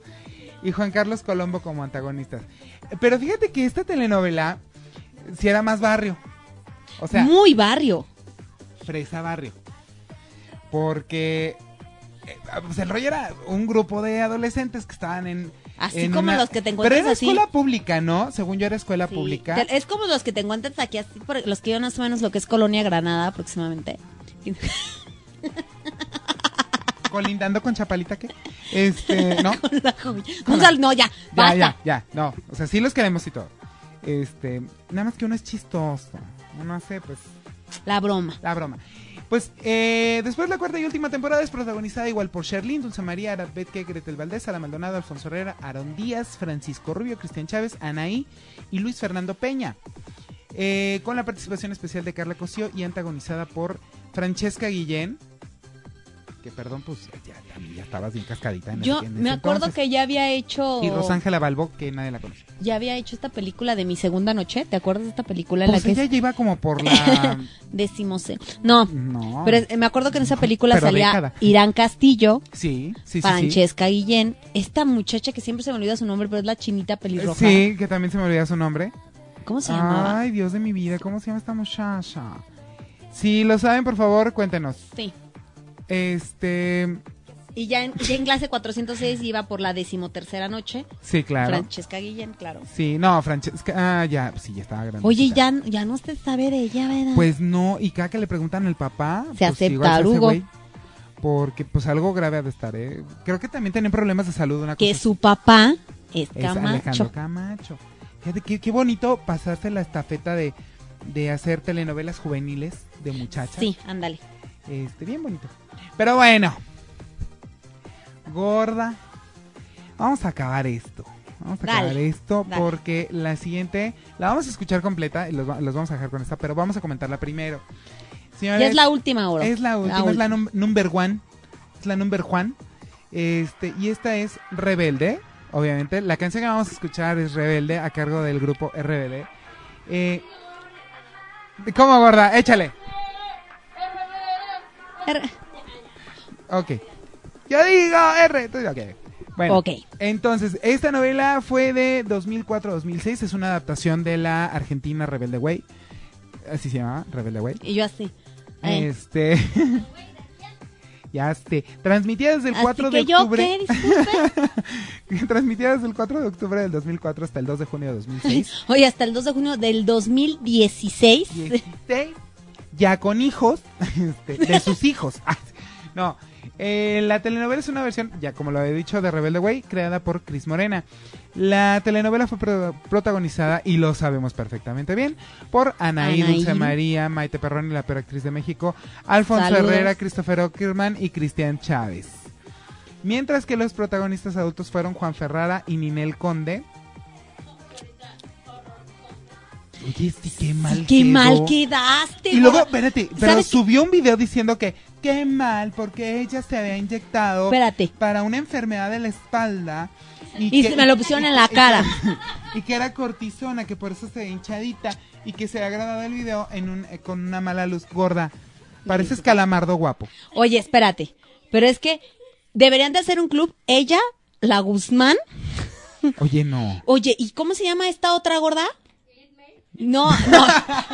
Y Juan Carlos Colombo como antagonistas. Pero fíjate que esta telenovela si era más barrio. O sea, Muy barrio. fresa barrio. Porque pues el rollo era un grupo de adolescentes que estaban en Así en como una- los que te Pero encuentras era así. escuela pública, ¿no? Según yo era escuela Sí. pública. Es como los que te encuentras aquí, así, por- los que yo más o menos lo que es Colonia Granada aproximadamente. Colindando con Chapalita, ¿qué? Este, ¿no? Con la joya. No, ya, Ya, basta. ya, ya, no, o sea, sí los queremos y todo. Este, nada más que uno es chistoso, uno hace, pues, La broma. la broma. Pues, eh, después la cuarta y última temporada es protagonizada igual por Sherlyn, Dulce María, Arad Betke, Gretel Valdés, Sara Maldonado, Alfonso Herrera, Aaron Díaz, Francisco Rubio, Cristian Chávez, Anaí y Luis Fernando Peña. Eh, con la participación especial de Carla Cosío y antagonizada por Francesca Guillén. Que perdón, pues ya, ya estabas bien cascadita. En Yo ese- en me acuerdo entonces. que ya había hecho Y Rosángela Balbo, que nadie la conoce. ya había hecho esta película de mi segunda noche. ¿Te acuerdas de esta película en Pues la que ella es ya iba como por la... decimose? No, No. pero me acuerdo que en esa película salía. Irán Castillo, Sí, sí, sí. sí. Francesca Guillén, esta muchacha que siempre se me olvida su nombre, pero es la chinita pelirroja. Sí, que también se me olvida su nombre. ¿Cómo se llamaba? Ay, Dios de mi vida, ¿cómo se llama esta muchacha? Si lo saben, por favor, cuéntenos. Sí. Este, Y ya en, ya en clase 406 iba por la decimotercera noche. sí, claro. Francesca Guillén, claro. Sí, no, Francesca, ah, ya, sí, ya estaba grande. Oye, ya, ya no se sabe de ella, ¿verdad? Pues no, y cada que le preguntan al papá, Se pues igual tarugo. güey, porque pues algo grave ha de estar, ¿eh? Creo que también tienen problemas de salud, una cosa que así. su papá es Es Alejandro Camacho. Camacho. Fíjate qué, qué bonito pasarse la estafeta de, de hacer telenovelas juveniles de muchachas. Sí, ándale. Este, bien bonito. Pero bueno. Gorda. Vamos a acabar esto. Vamos a Dale, acabar esto dale. porque la siguiente la vamos a escuchar completa y los, los vamos a dejar con esta, pero vamos a comentarla primero. Señores, Ya es la última hora. es la última, es la num- number one. Es la number one. Este, y esta es Rebelde. Obviamente, la canción que vamos a escuchar es Rebelde a cargo del grupo RBD. Eh, ¿Cómo, gorda? Échale. Er- Ok. Yo digo R. tú- ok. Bueno, Ok. entonces, esta novela fue de 2004-2006. Es una adaptación de la Argentina Rebelde Way. Así se llama, Rebelde Way. Y yo así. Eh, Este. ya esté. Transmitida desde el así 4 que de yo, octubre. ¿qué? Transmitida desde el 4 de octubre del 2004 hasta el 2 de junio de 2006. Oye, hasta el 2 de junio del 2016. 16. Ya con hijos. este, de sus hijos. Ah, no. eh, la telenovela es una versión, ya como lo había dicho, de Rebelde Way, creada por Cris Morena. La telenovela fue pro- protagonizada, y lo sabemos perfectamente bien, por Anaí, Anaí. Dulce María, Maite Perroni, la peor actriz de México, Alfonso Saludos. Herrera, Christopher Ockerman y Cristian Chávez. Mientras que los protagonistas adultos fueron Juan Ferrara y Ninel Conde. Oye, sí, qué mal Qué quedó. mal quedaste. Y luego, espérate, pero ¿Sabes qué? subió un video diciendo que qué mal porque ella se había inyectado Espérate. para una enfermedad de la espalda. Y se me lo pusieron en la cara. Y que era cortisona, que por eso se ve hinchadita y que se ha grabado el video en un, eh, con una mala luz gorda. Pareces calamardo guapo. Oye, espérate. Pero es que deberían de hacer un club. Ella, la Guzmán. Oye, no. Oye, ¿y cómo se llama esta otra gorda? No, no.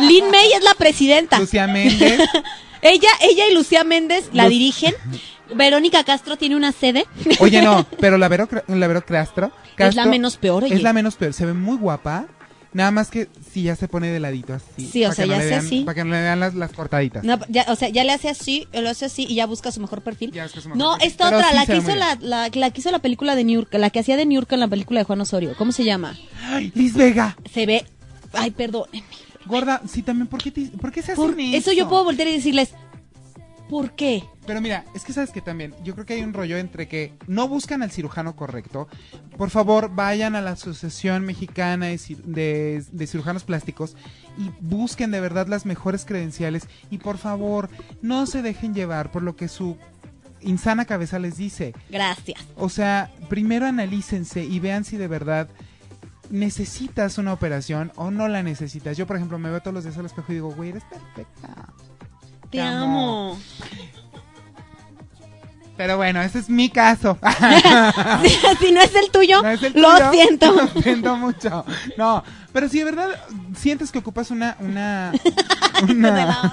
Lin May es la presidenta. Lucía Méndez. Ella, ella y Lucía Méndez la dirigen. Verónica Castro tiene una sede. Oye, no, pero la Vero, la Vero Castro, Es la menos peor, oye. Es la menos peor. Se ve muy guapa. Nada más que si ya se pone de ladito así. Sí, o sea, no ya vean- así. Para que no le vean las, las cortaditas. No, ya, o sea, ya le hace así, lo hace así y ya busca su mejor perfil. Ya busca su mejor no, perfil. esta Pero otra, sí la que hizo la, la, la que hizo la película de New York, la que hacía de New York en la película de Juan Osorio. ¿Cómo se llama? Ay, Liz Vega. Se ve. Ay, perdónenme. Gorda, sí, también, ¿por qué, te- por qué se hacen Por- eso? eso yo puedo voltear y decirles, ¿por qué? Pero mira, es que sabes que también, yo creo que hay un rollo entre que no buscan al cirujano correcto. Por favor, vayan a la Asociación Mexicana de, Cir- de- de Cirujanos Plásticos y busquen de verdad las mejores credenciales. Y por favor, no se dejen llevar por lo que su insana cabeza les dice. Gracias. O sea, primero analícense y vean si de verdad necesitas una operación o no la necesitas. Yo, por ejemplo, me veo todos los días al espejo y digo, güey, eres perfecta. Te amo. Pero bueno, ese es mi caso. si, si no es el tuyo, No es el lo tuyo. siento. Lo siento mucho. No, pero si de verdad sientes que ocupas una una una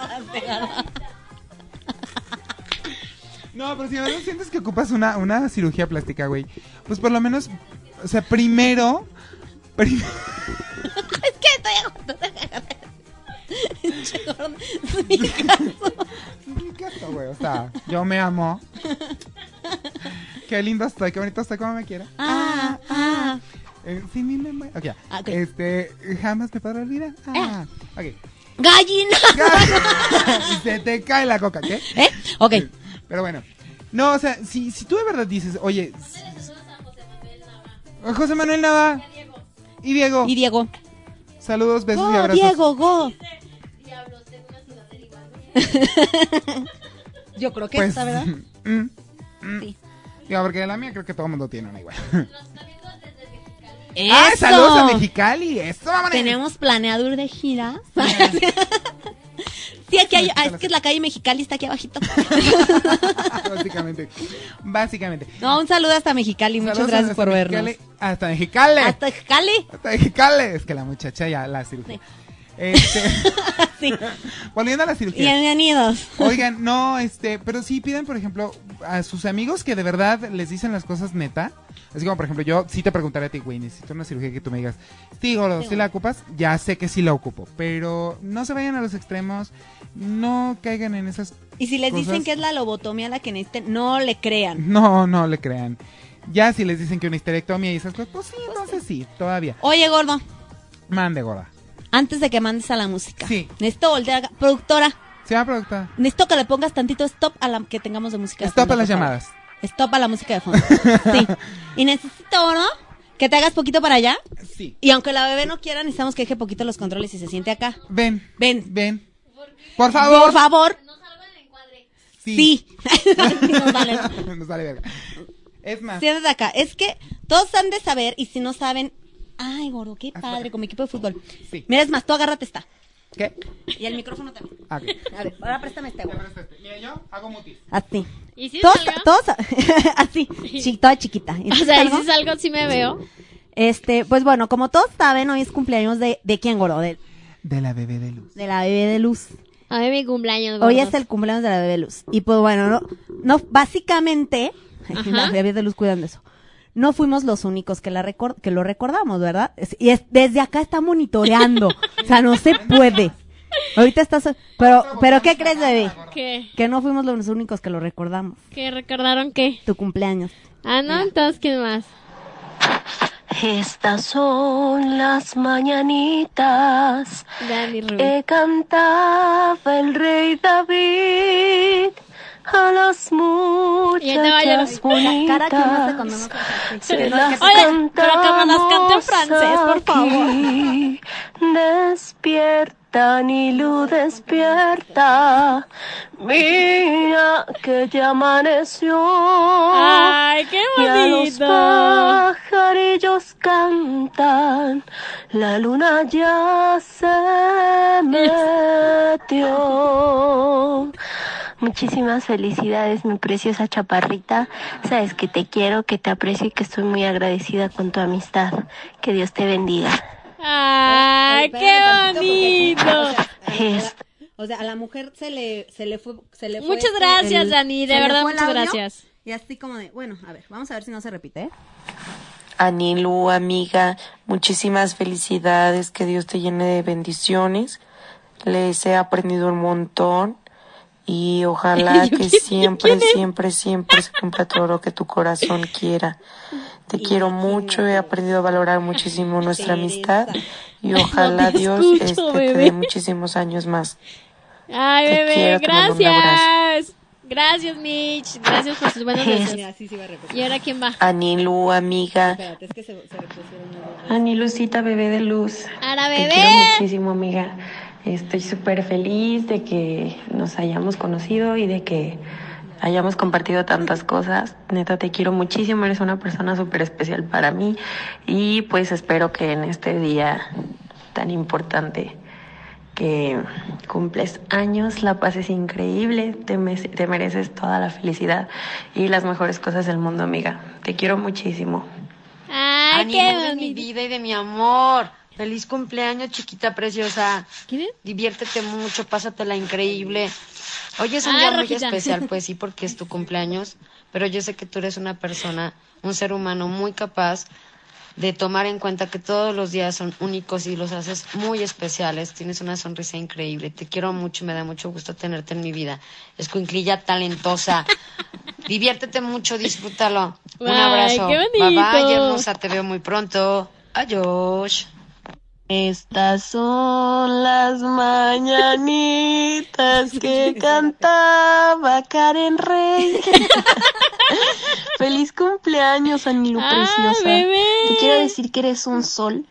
No, pero si de verdad sientes que ocupas una una cirugía plástica, güey, pues por lo menos o sea, primero prim- es que estoy a punto de agarrar. Es mi caso. mi caso, güey, o sea, yo me amo. Qué lindo estoy, qué bonito estoy, como me quiera. Ah, ah. Eh, sí, mi memoria. Ah, ok. Este, jamás me podré olvidar. Ah, ok. Gallina. Se te cae la coca, ¿qué? ¿Eh? Ok. Pero bueno. No, o sea, si, si tú de verdad dices, oye. José Manuel Nava. Y Diego. Y Diego. Saludos, besos y Go, abrazos. Diego, go. Yo creo que Pues, esta, ¿verdad? mm, mm. Sí. Digo, porque la mía creo que todo el mundo tiene una igual. ¡Eso! ¡Ah, saludos a Mexicali! ¡Eso, vámonos! Tenemos planeado ir de gira. Sí, aquí hay, ah, es que la calle Mexicali está aquí abajito. Básicamente. Básicamente. No, un saludo hasta Mexicali, muchas Saludos gracias por vernos. Mexicali. Hasta Mexicali. Hasta Mexicali. Hasta Mexicali. Es que la muchacha ya la cirugía. Este, Sí. volviendo a la cirugía. Bienvenidos. Oigan, no, este, pero sí piden, por ejemplo, a sus amigos que de verdad les dicen las cosas neta. Así como, por ejemplo, yo sí te preguntaré a ti, güey, necesito una cirugía que tú me digas, sí, gordo, Sí, ¿sí la ocupas? Ya sé que sí la ocupo, pero no se vayan a los extremos, no caigan en esas... Y si les cosas. dicen que es la lobotomía la que necesiten, no le crean. No, no le crean. Ya si les dicen que una histerectomía y esas cosas, pues sí, entonces sí, todavía. Oye, gordo, Mande, gorda. antes de que mandes a la música. Sí. Necesito voltear. Productora, Se va productora. necesito que le pongas tantito stop a la que tengamos de música. Stop a las llamadas. Stop a la música de fondo. Sí. Y necesito, gordo, que te hagas poquito para allá. Sí. Y aunque la bebé no quiera, necesitamos que deje poquito los controles y se siente acá. Ven, Ven. ven. Por favor. Por favor. Sí. Sí. Nos vale. Nos vale verga. Es más, Siéntate acá. Es que todos han de saber y si no saben, ay, gordo, qué padre, con mi equipo de fútbol. Sí. Mira, es más, tú agárrate esta. ¿Qué? Y el micrófono también. Ah. A ver, ahora préstame este, gordo. Mira, yo hago mutis. Así. ¿Y si Todos, salgo? todos, así, chi- toda chiquita. ¿Y O sea, ¿y salgo? si salgo sí me veo? Este, pues bueno, como todos saben, hoy es cumpleaños de, ¿de quién, gordo? De, De la bebé de luz. de la bebé de luz. Hoy es mi cumpleaños, Hoy gordos. es el cumpleaños de la bebé de luz. Y pues bueno, no, no básicamente, Ajá. la bebé de luz cuidan de eso. No fuimos los únicos que la recor- que lo recordamos, ¿verdad? Es- y es, desde acá está monitoreando. o sea, no se puede. Ahorita estás, pero, pero ¿qué crees, bebé? ¿Qué? Que no fuimos los únicos que lo recordamos. ¿Qué recordaron qué? Tu cumpleaños. Ah, no, entonces, ¿quién más? Estas son las mañanitas Dani Rubí. que cantaba el rey David a las Ya te vaya, muchachas Cara que bonitas. las Oye, pero que me las cante en cantamos francés, por favor. aquí. Despierta, Nilu, despierta. Mira que ya amaneció. Ay, qué Y a los bonito. pajarillos cantan, la luna ya se metió. Muchísimas felicidades, mi preciosa chaparrita. Sabes que te quiero, que te aprecio y que estoy muy agradecida con tu amistad. Que Dios te bendiga. Ay, qué bonito. O sea, a la mujer se le, se le fue, se le fue Muchas este, gracias, Dani, de verdad, muchas gracias. Y así como de, bueno, a ver, vamos a ver si no se repite, ¿eh? Anilu, amiga, muchísimas felicidades, que Dios te llene de bendiciones. Les he aprendido un montón y ojalá que ¿quién- siempre, siempre, siempre se cumpla todo lo que tu corazón quiera. Te quiero mucho, he aprendido a valorar muchísimo nuestra amistad y ojalá te Dios escucho, este, te dé muchísimos años más. Ay, Te bebé, quiero, te mando un abrazo. gracias. Gracias, Mitch. Gracias por sus buenos deseos. sí, sí. ¿Y ahora quién va? Anilu, amiga, Espérate, es que se, se repusieron los dos. Ani Lucita, bebé de luz. Ahora, Te bebé. quiero muchísimo, amiga. Estoy súper feliz de que nos hayamos conocido y de que hayamos compartido tantas cosas. Neta, te quiero muchísimo. Eres una persona súper especial para mí. Y pues espero que en este día tan importante que cumples años, la pases increíble, te, me- te mereces toda la felicidad y las mejores cosas del mundo, amiga. Te quiero muchísimo. Ay, qué Ánimo de mi vida y de mi amor. Feliz cumpleaños, chiquita preciosa. Diviértete mucho, pásatela increíble. Hoy es un Ah, día muy especial, pues sí, porque es tu cumpleaños, pero yo sé que tú eres una persona, un ser humano muy capaz de tomar en cuenta que todos los días son únicos y los haces muy especiales. Tienes una sonrisa increíble. Te quiero mucho, me da mucho gusto tenerte en mi vida. Escuinclilla talentosa. Diviértete mucho, disfrútalo. Un abrazo. qué Bye bye, hermosa. Te veo muy pronto. Adiós. Estas son las mañanitas que cantaba Karen Rey. Feliz cumpleaños, Anilu Ah, preciosa. bebé. Te quiero decir que eres un sol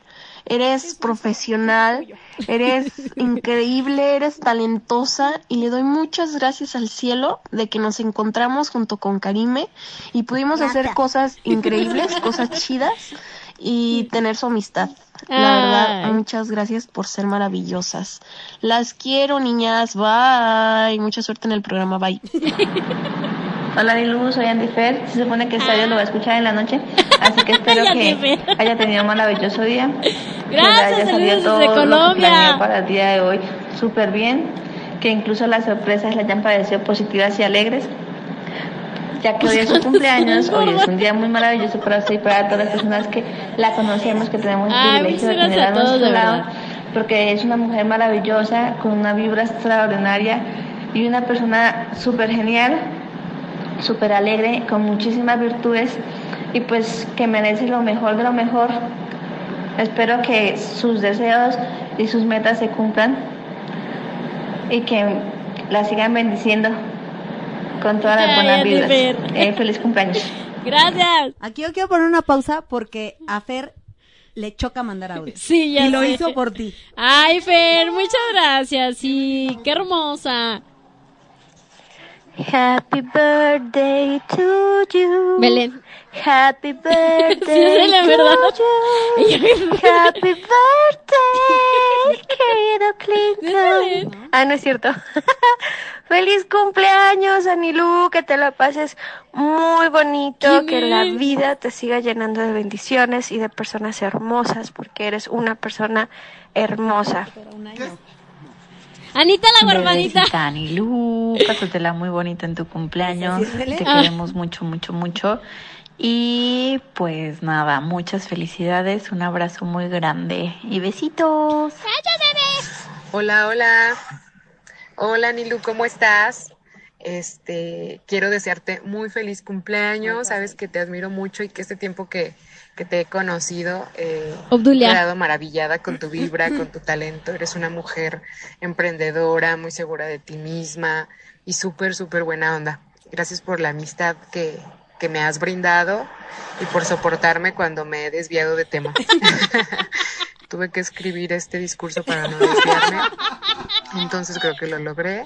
Eres profesional, eres increíble, eres talentosa y le doy muchas gracias al cielo de que nos encontramos junto con Karime y pudimos hacer cosas increíbles, cosas chidas y tener su amistad. La verdad, Ay. muchas gracias por ser maravillosas. Las quiero, niñas. Bye. Mucha suerte en el programa. Bye. Hola Dilu, soy Andy Fer. Se supone que Estadio lo va a escuchar en la noche, así que espero que haya tenido un maravilloso día. que Gracias, haya salido saludos todo desde lo que Colombia. para el día de hoy súper bien, que incluso las sorpresas le hayan parecido positivas y alegres. Ya que hoy es su cumpleaños, hoy es un día muy maravilloso para usted y para todas las personas que la conocemos, que tenemos el Ay, privilegio de tenerla a nuestro lado, porque es una mujer maravillosa, con una vibra extraordinaria y una persona súper genial súper alegre, con muchísimas virtudes y pues que merece lo mejor de lo mejor. Espero que sus deseos y sus metas se cumplan y que la sigan bendiciendo con todas las buenas vibras. Fer. Eh, feliz cumpleaños. Gracias. Aquí yo quiero poner una pausa porque a Fer le choca mandar audio. Sí, ya Y lo sé. hizo por ti. Ay, Fer, muchas gracias. Sí, qué hermosa. Happy birthday to you. Belén. Happy birthday Sí, la to you. Happy birthday, querido Clinton. Ah, no es cierto. Feliz cumpleaños, Anilú, que te la pases muy bonito, ¿Quién que la vida te siga llenando de bendiciones y de personas hermosas, porque eres una persona hermosa. Anita la. Bebecita Anilú, pásatela muy bonita en tu cumpleaños. Te queremos mucho, mucho, mucho. Y pues nada, muchas felicidades, un abrazo muy grande y besitos. Hola, hola. Hola, Nilu, ¿cómo estás? Este, quiero desearte muy feliz cumpleaños. Sabes que te admiro mucho y que este tiempo que, que te he conocido, eh, Obdulia. he quedado maravillada con tu vibra, con tu talento. Eres una mujer emprendedora, muy segura de ti misma y súper, súper buena onda. Gracias por la amistad que, que me has brindado y por soportarme cuando me he desviado de tema. Tuve que escribir este discurso para no desviarme. Entonces creo que lo logré.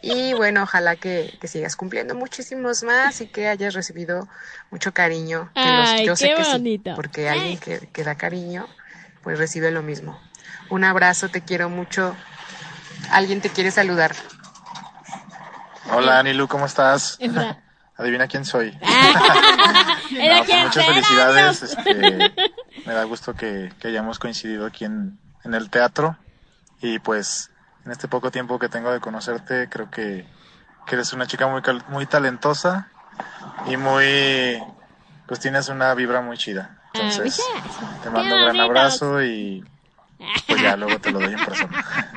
Y bueno, ojalá que, que sigas cumpliendo muchísimos más y que hayas recibido mucho cariño. Que los- Ay, yo sé que sí, bonito. porque alguien que, que da cariño, pues recibe lo mismo. Un abrazo, te quiero mucho. Alguien te quiere saludar. Hola Anilu, ¿cómo estás? Adivina quién soy. No, pues, muchas felicidades. este, me da gusto que, que hayamos coincidido aquí en, en el teatro. Y pues en este poco tiempo que tengo de conocerte, creo que, que eres una chica muy, muy talentosa y muy... Pues tienes una vibra muy chida. Entonces, te mando un gran abrazo y pues ya luego te lo doy en persona.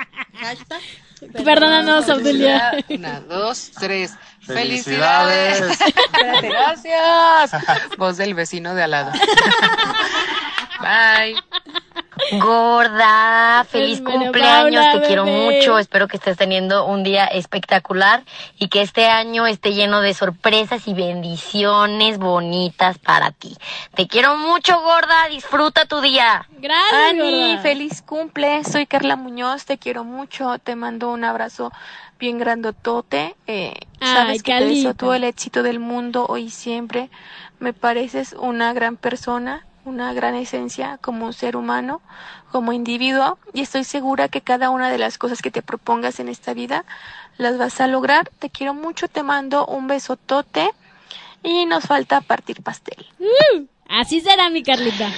Perdónanos, Obdulia. Una, dos, tres. Felicidades. Espérate, Gracias. Voz del vecino de al lado. Bye. Gorda, feliz cumpleaños, Paula, te quiero bebé. mucho, espero que estés teniendo un día espectacular y que este año esté lleno de sorpresas y bendiciones bonitas para ti. Te quiero mucho, gorda, disfruta tu día. Gracias, Ani, gorda. feliz cumple. Soy Carla Muñoz, te quiero mucho. Te mando un abrazo bien grandotote. Eh, Ay, sabes que te deseo todo el éxito del mundo hoy y siempre. Me pareces una gran persona, una gran esencia como ser humano, como individuo. Y estoy segura que cada una de las cosas que te propongas en esta vida las vas a lograr. Te quiero mucho, te mando un besotote. Y nos falta partir pastel. Así será mi Carlita.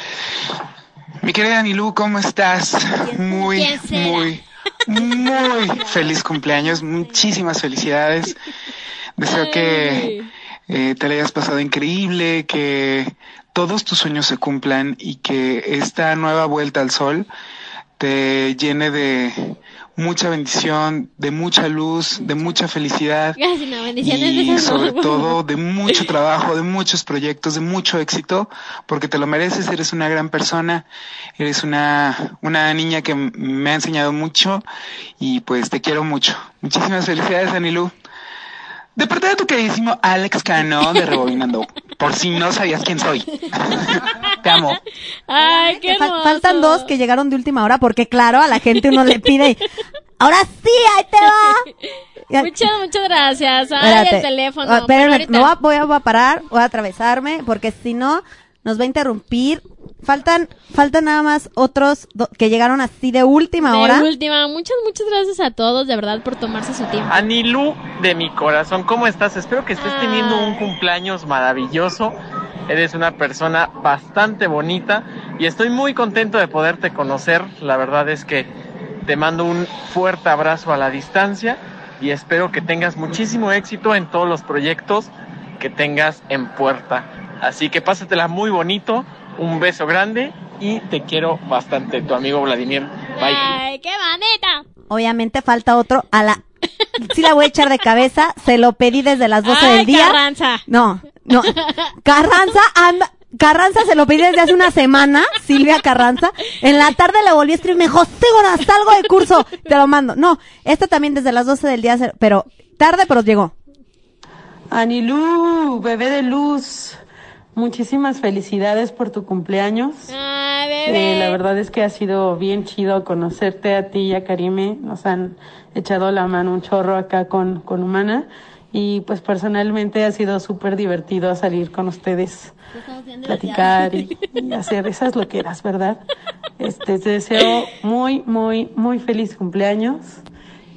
Mi querida Anilú, ¿cómo estás? Muy, muy, muy feliz cumpleaños. Muchísimas felicidades. Deseo que eh, te la hayas pasado increíble, que todos tus sueños se cumplan y que esta nueva vuelta al sol te llene de mucha bendición, de mucha luz, de mucha felicidad no, y sobre todo de mucho trabajo, de muchos proyectos, de mucho éxito, porque te lo mereces, eres una gran persona, eres una, una niña que me ha enseñado mucho y pues te quiero mucho. Muchísimas felicidades, Anilú. De parte de tu queridísimo Alex Cano de Rebobinando, por si no sabías quién soy. te amo. Ay, qué Fal- hermoso. faltan dos que llegaron de última hora porque claro, a la gente uno le pide y, ahora sí, ahí te va. Muchas, muchas gracias. Ay, Espérate. el teléfono. Ah, espérenme, Pero ahorita- me voy a, voy a- voy a parar, voy a atravesarme, porque si no, nos va a interrumpir. Faltan, faltan nada más otros do- que llegaron así de última De hora. última, muchas, muchas gracias a todos, de verdad, por tomarse su tiempo. Anilú de mi corazón, ¿cómo estás? Espero que estés teniendo un cumpleaños maravilloso. Eres una persona bastante bonita y estoy muy contento de poderte conocer. La verdad es que te mando un fuerte abrazo a la distancia y espero que tengas muchísimo éxito en todos los proyectos que tengas en puerta. Así que pásatela muy bonito, un beso grande y te quiero bastante, tu amigo Vladimir. Bye. Ay, qué bonita. Obviamente falta otro a la, sí la voy a echar de cabeza, se lo pedí desde las 12 Ay, del día. Carranza. No, no. Carranza anda, Carranza se lo pedí desde hace una semana, Silvia Carranza. En la tarde le volví a escribir, me dijo, sí, Gora, salgo de curso, te lo mando. No, esta también desde las 12 del día, pero tarde, pero llegó. Anilú, bebé de luz, muchísimas felicidades por tu cumpleaños. Ay, bebé. Eh, la verdad es que ha sido bien chido conocerte a ti y a Karime. Nos han echado la mano un chorro acá con, con Humana. Y pues personalmente ha sido súper divertido salir con ustedes, platicar y, y hacer esas loqueras, ¿verdad? Este, te deseo muy, muy, muy feliz cumpleaños.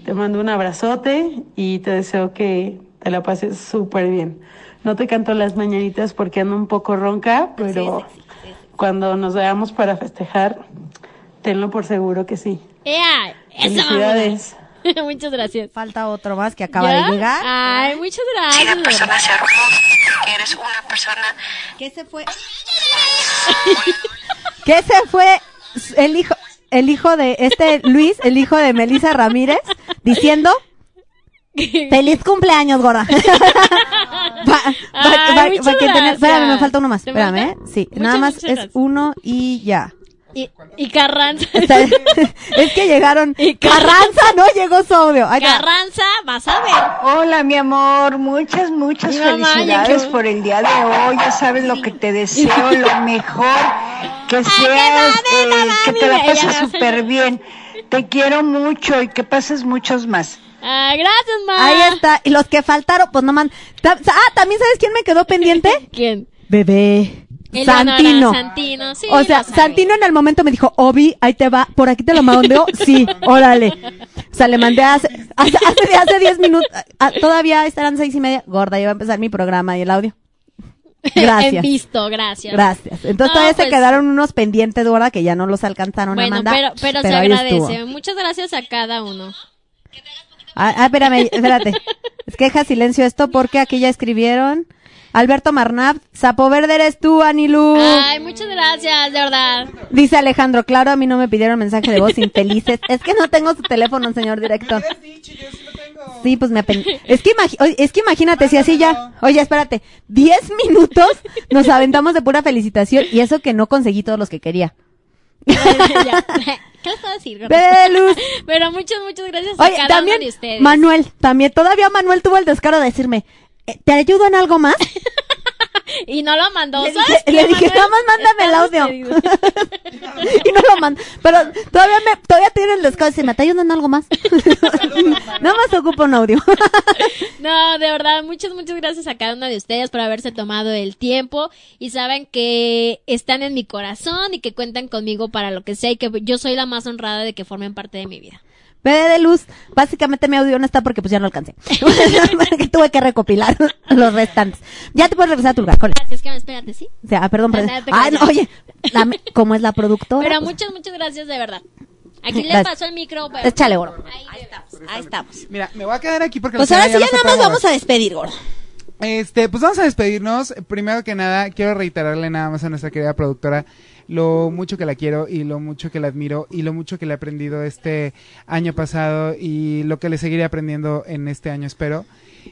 Te mando un abrazote y te deseo que te la pases súper bien. No te canto las mañanitas porque ando un poco ronca, pero cuando nos veamos para festejar, tenlo por seguro que sí. Ea, eso. Felicidades. muchas gracias. Falta otro más que acaba ¿Ya? de llegar. Ay, muchas gracias. la de persona hermosa, que eres una persona ¿Qué se fue? ¿Qué se fue el hijo, el hijo de este Luis, el hijo de Melissa Ramírez, diciendo feliz cumpleaños, gorda. Ay, va- va que tener- gracias. espérame, me falta uno más. ¿Te Espérame? ¿eh? Sí, Muchas, nada más es gracias. uno y ya. Y, y Carranza. Está- es que llegaron. Carranza no llegó su audio. Ahí está. Carranza, vas a ver. Hola, mi amor, muchas, muchas Mi mamá, felicidades ya- por el día de hoy. Ya sabes lo que te deseo, lo mejor, que seas, eh, que te la pases súper bien. Te quiero mucho y que pases muchos más. Ah, gracias, ma. Ahí está. Y los que faltaron, pues no man. Ta- Ah, también sabes quién me quedó pendiente? ¿Quién? Bebé. Eleonora Santino. Santino, sí, o sea. Santino en el momento me dijo, Obi, ahí te va, por aquí te lo mandó, sí, órale. O sea, le mandé hace, hace, hace, hace diez minutos, ah, todavía estarán seis y media, gorda, ya va a empezar mi programa y el audio. En Gracias. visto, gracias. Gracias. Entonces No, todavía se pues, quedaron unos pendientes, gorda, que ya no los alcanzaron a mandar. pero, pero, se ahí agradece. estuvo. Muchas gracias a cada uno. Ah, ah, espérame, espérate. Es que deja silencio esto porque aquí ya escribieron. Alberto Marnab, Sapo Verde eres tú, Anilú. Ay, muchas gracias, de verdad. Dice Alejandro, claro, a mí no me pidieron mensaje de voz infelices. Es que no tengo su teléfono, señor director. Sí, pues me apen... Que, es que imagínate, si así ya... Oye, espérate, 10 minutos nos aventamos de pura felicitación y eso que no conseguí todos los que quería. ¿Qué les puedo decir? Belus. Pero muchas, muchas gracias a Oye, cada también uno de ustedes. Manuel, también todavía Manuel tuvo el descaro de decirme, eh, ¿te ayudo en algo más? Y no lo mandó. Le ¿Sabes dije, le dije, nada más mándame el audio. y no lo mando. Pero todavía me, todavía tiene el descaro de decirme, ¿te ayudo en algo más? nada más ocupa un audio. No, de verdad, muchas, muchas gracias a cada uno de ustedes por haberse tomado el tiempo y saben que están en mi corazón y que cuentan conmigo para lo que sea y que yo soy la más honrada de que formen parte de mi vida. Bebé de luz, básicamente mi audio no está porque pues ya no alcancé. que tuve que recopilar los restantes. Ya te puedes regresar a tu lugar, Cole. Así es que espérate, ¿sí? O sea, ah, perdón, perdón. Ay, no, oye, dame- ¿cómo es la productora? Pero Pues, muchas, muchas gracias de verdad. Aquí le Gracias. paso el micro. pero- Échale, oro. Ahí estamos. Ahí estamos. Mira, me voy a quedar aquí porque Pues la ahora sí ya ya nada más vamos a despedir, gordo. Este, pues vamos a despedirnos. Primero que nada, quiero reiterarle nada más a nuestra querida productora lo mucho que la quiero y lo mucho que la admiro y lo mucho que le he aprendido este año pasado y lo que le seguiré aprendiendo en este año, espero.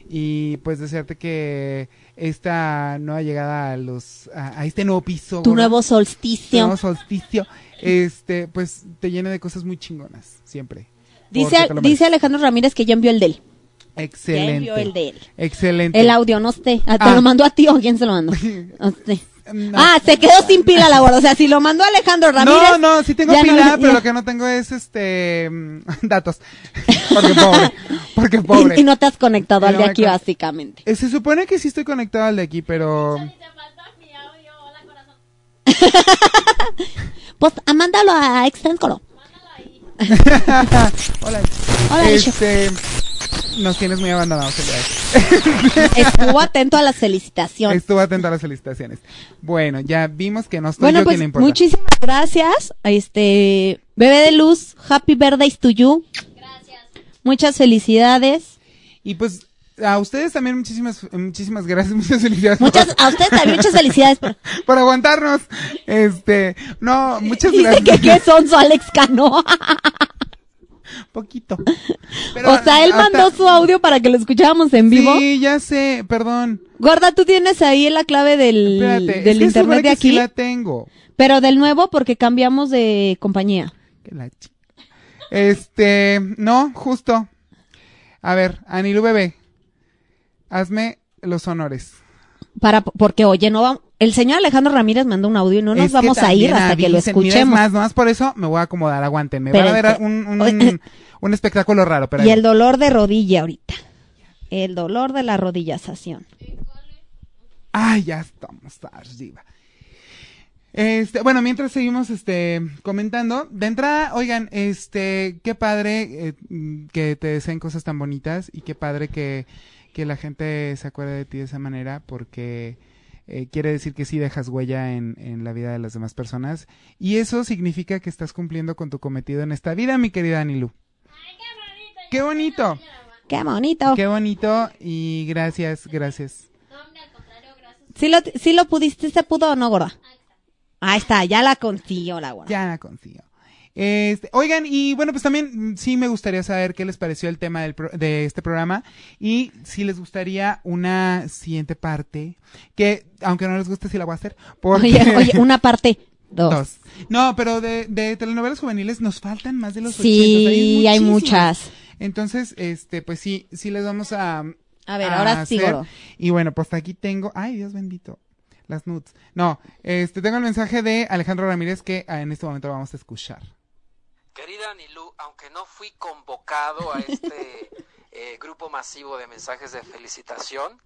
Y pues desearte que esta nueva llegada a los a, a este nuevo piso, Tu nuevo solsticio. nuevo solsticio, este, pues te llene de cosas muy chingonas, siempre. Dice, dice Alejandro Ramírez que ya envió el de él. Excelente. Ya envió el de él. Excelente. El audio, no sé. Ah, ¿Te Ah. lo mandó a ti o quién se lo mandó? No. Ah, se quedó sin pila la gorda. O sea, si lo mandó Alejandro Ramírez. No, no, sí tengo no pila, le- pero ya. lo que no tengo es este mm, datos. Porque pobre, porque pobre. Y, y no te has conectado al no de aquí, con- básicamente. Eh, Se supone que sí estoy conectado al de aquí, pero Pues, ah, mándalo a Extenscoro. Hola. Hola, este, nos tienes muy abandonados el día de hoy. Estuvo atento a las felicitaciones. Estuvo atento a las felicitaciones. Bueno, ya vimos que no estoy Bueno, yo pues quien le importa. muchísimas gracias. Este, bebé de luz, happy birthdays to you. Gracias. Muchas felicidades. Y pues a ustedes también muchísimas muchísimas gracias, muchas felicidades. Muchas, a ustedes también muchas felicidades. por- por aguantarnos. Este, no, muchas Dice gracias. que qué sonso Alex Cano. Poquito. o sea, él hasta- mandó su audio para que lo escucháramos en vivo. Sí, ya sé, perdón. Gorda, tú tienes ahí la clave del, Espérate, del internet de aquí. Sí la tengo. Pero del nuevo porque cambiamos de compañía. Este, no, justo. A ver, Anilu bebé. Hazme los honores. Para, porque oye, no vamos, el señor Alejandro Ramírez mandó un audio y no nos Es vamos a ir hasta que lo escuchemos. más, nomás por eso me voy a acomodar, aguántenme. Van a ver este- un, un, un espectáculo raro, pero y ahí el dolor de rodilla ahorita. El dolor de la rodillazación. Ay, ya estamos arriba. Este, bueno, mientras seguimos este comentando, de entrada, oigan, este, qué padre eh, que te deseen cosas tan bonitas y qué padre que, que la gente se acuerde de ti de esa manera porque eh, quiere decir que sí dejas huella en, en la vida de las demás personas y eso significa que estás cumpliendo con tu cometido en esta vida, mi querida Anilu. ¡Qué bonito! Qué bonito. ¡Qué bonito! Y gracias, gracias. ¿Sí lo, sí lo pudiste, se pudo o no, gorda? Ahí está, ya la consiguió la gorda. Ya la consiguió. Este, oigan, y bueno, pues también mm, sí me gustaría saber qué les pareció el tema del pro- de este programa y si les gustaría una siguiente parte, que aunque no les guste, sí la voy a hacer. Porque... Oye, oye, una parte dos. Dos. No, pero de, de telenovelas juveniles nos faltan más de los Sí, 80, hay muchas. Entonces, este, pues sí, sí les vamos a... A ver, ahora sí. Y bueno, pues aquí tengo... Ay, Dios bendito. Las nudes. No, este, tengo el mensaje de Alejandro Ramírez que ah, en este momento lo vamos a escuchar. Querida Anilú, aunque no fui convocado a este eh, grupo masivo de mensajes de felicitación,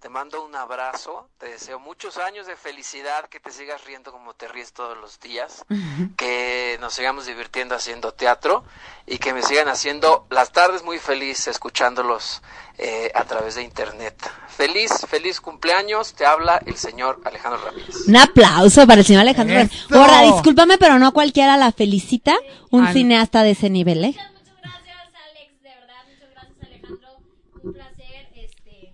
te mando un abrazo, te deseo muchos años de felicidad, que te sigas riendo como te ríes todos los días, que nos sigamos divirtiendo haciendo teatro y que me sigan haciendo las tardes muy feliz escuchándolos eh, a través de internet. Feliz, feliz cumpleaños, te habla el señor Alejandro Ramírez. Un aplauso para el señor Alejandro Ramírez. Gorda, discúlpame, pero no a cualquiera la felicita un An- cineasta de ese nivel, ¿eh? Un placer, este...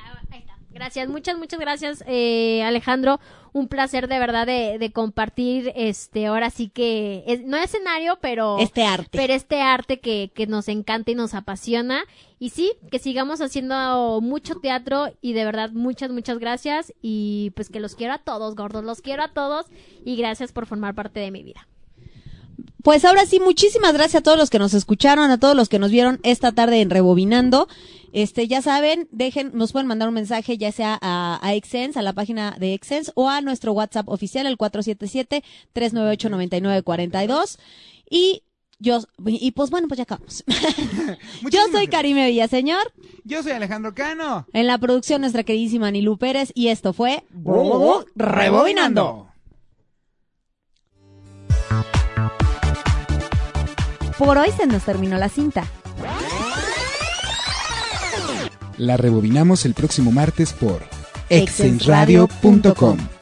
ah, Ahí está. Gracias, muchas, muchas gracias, eh, Alejandro. Un placer de verdad de, de compartir, este, ahora sí que, es- no escenario, pero... Este arte. Pero este arte que, que nos encanta y nos apasiona. Y sí, que sigamos haciendo mucho teatro y de verdad muchas, muchas gracias. Y pues que los quiero a todos, gordos, los quiero a todos. Y gracias por formar parte de mi vida. Pues ahora sí, muchísimas gracias a todos los que nos escucharon, a todos los que nos vieron esta tarde en Rebobinando. Este, ya saben, dejen, nos pueden mandar un mensaje ya sea a, a a la página de Exens o a nuestro WhatsApp oficial, el 477-398-9942. Y yo, y pues bueno, pues ya acabamos. yo soy Karime Villaseñor. Yo soy Alejandro Cano. En la producción nuestra queridísima Nilu Pérez y esto fue Rebobinando. Por hoy se nos terminó la cinta. La rebobinamos el próximo martes por exensradio.com.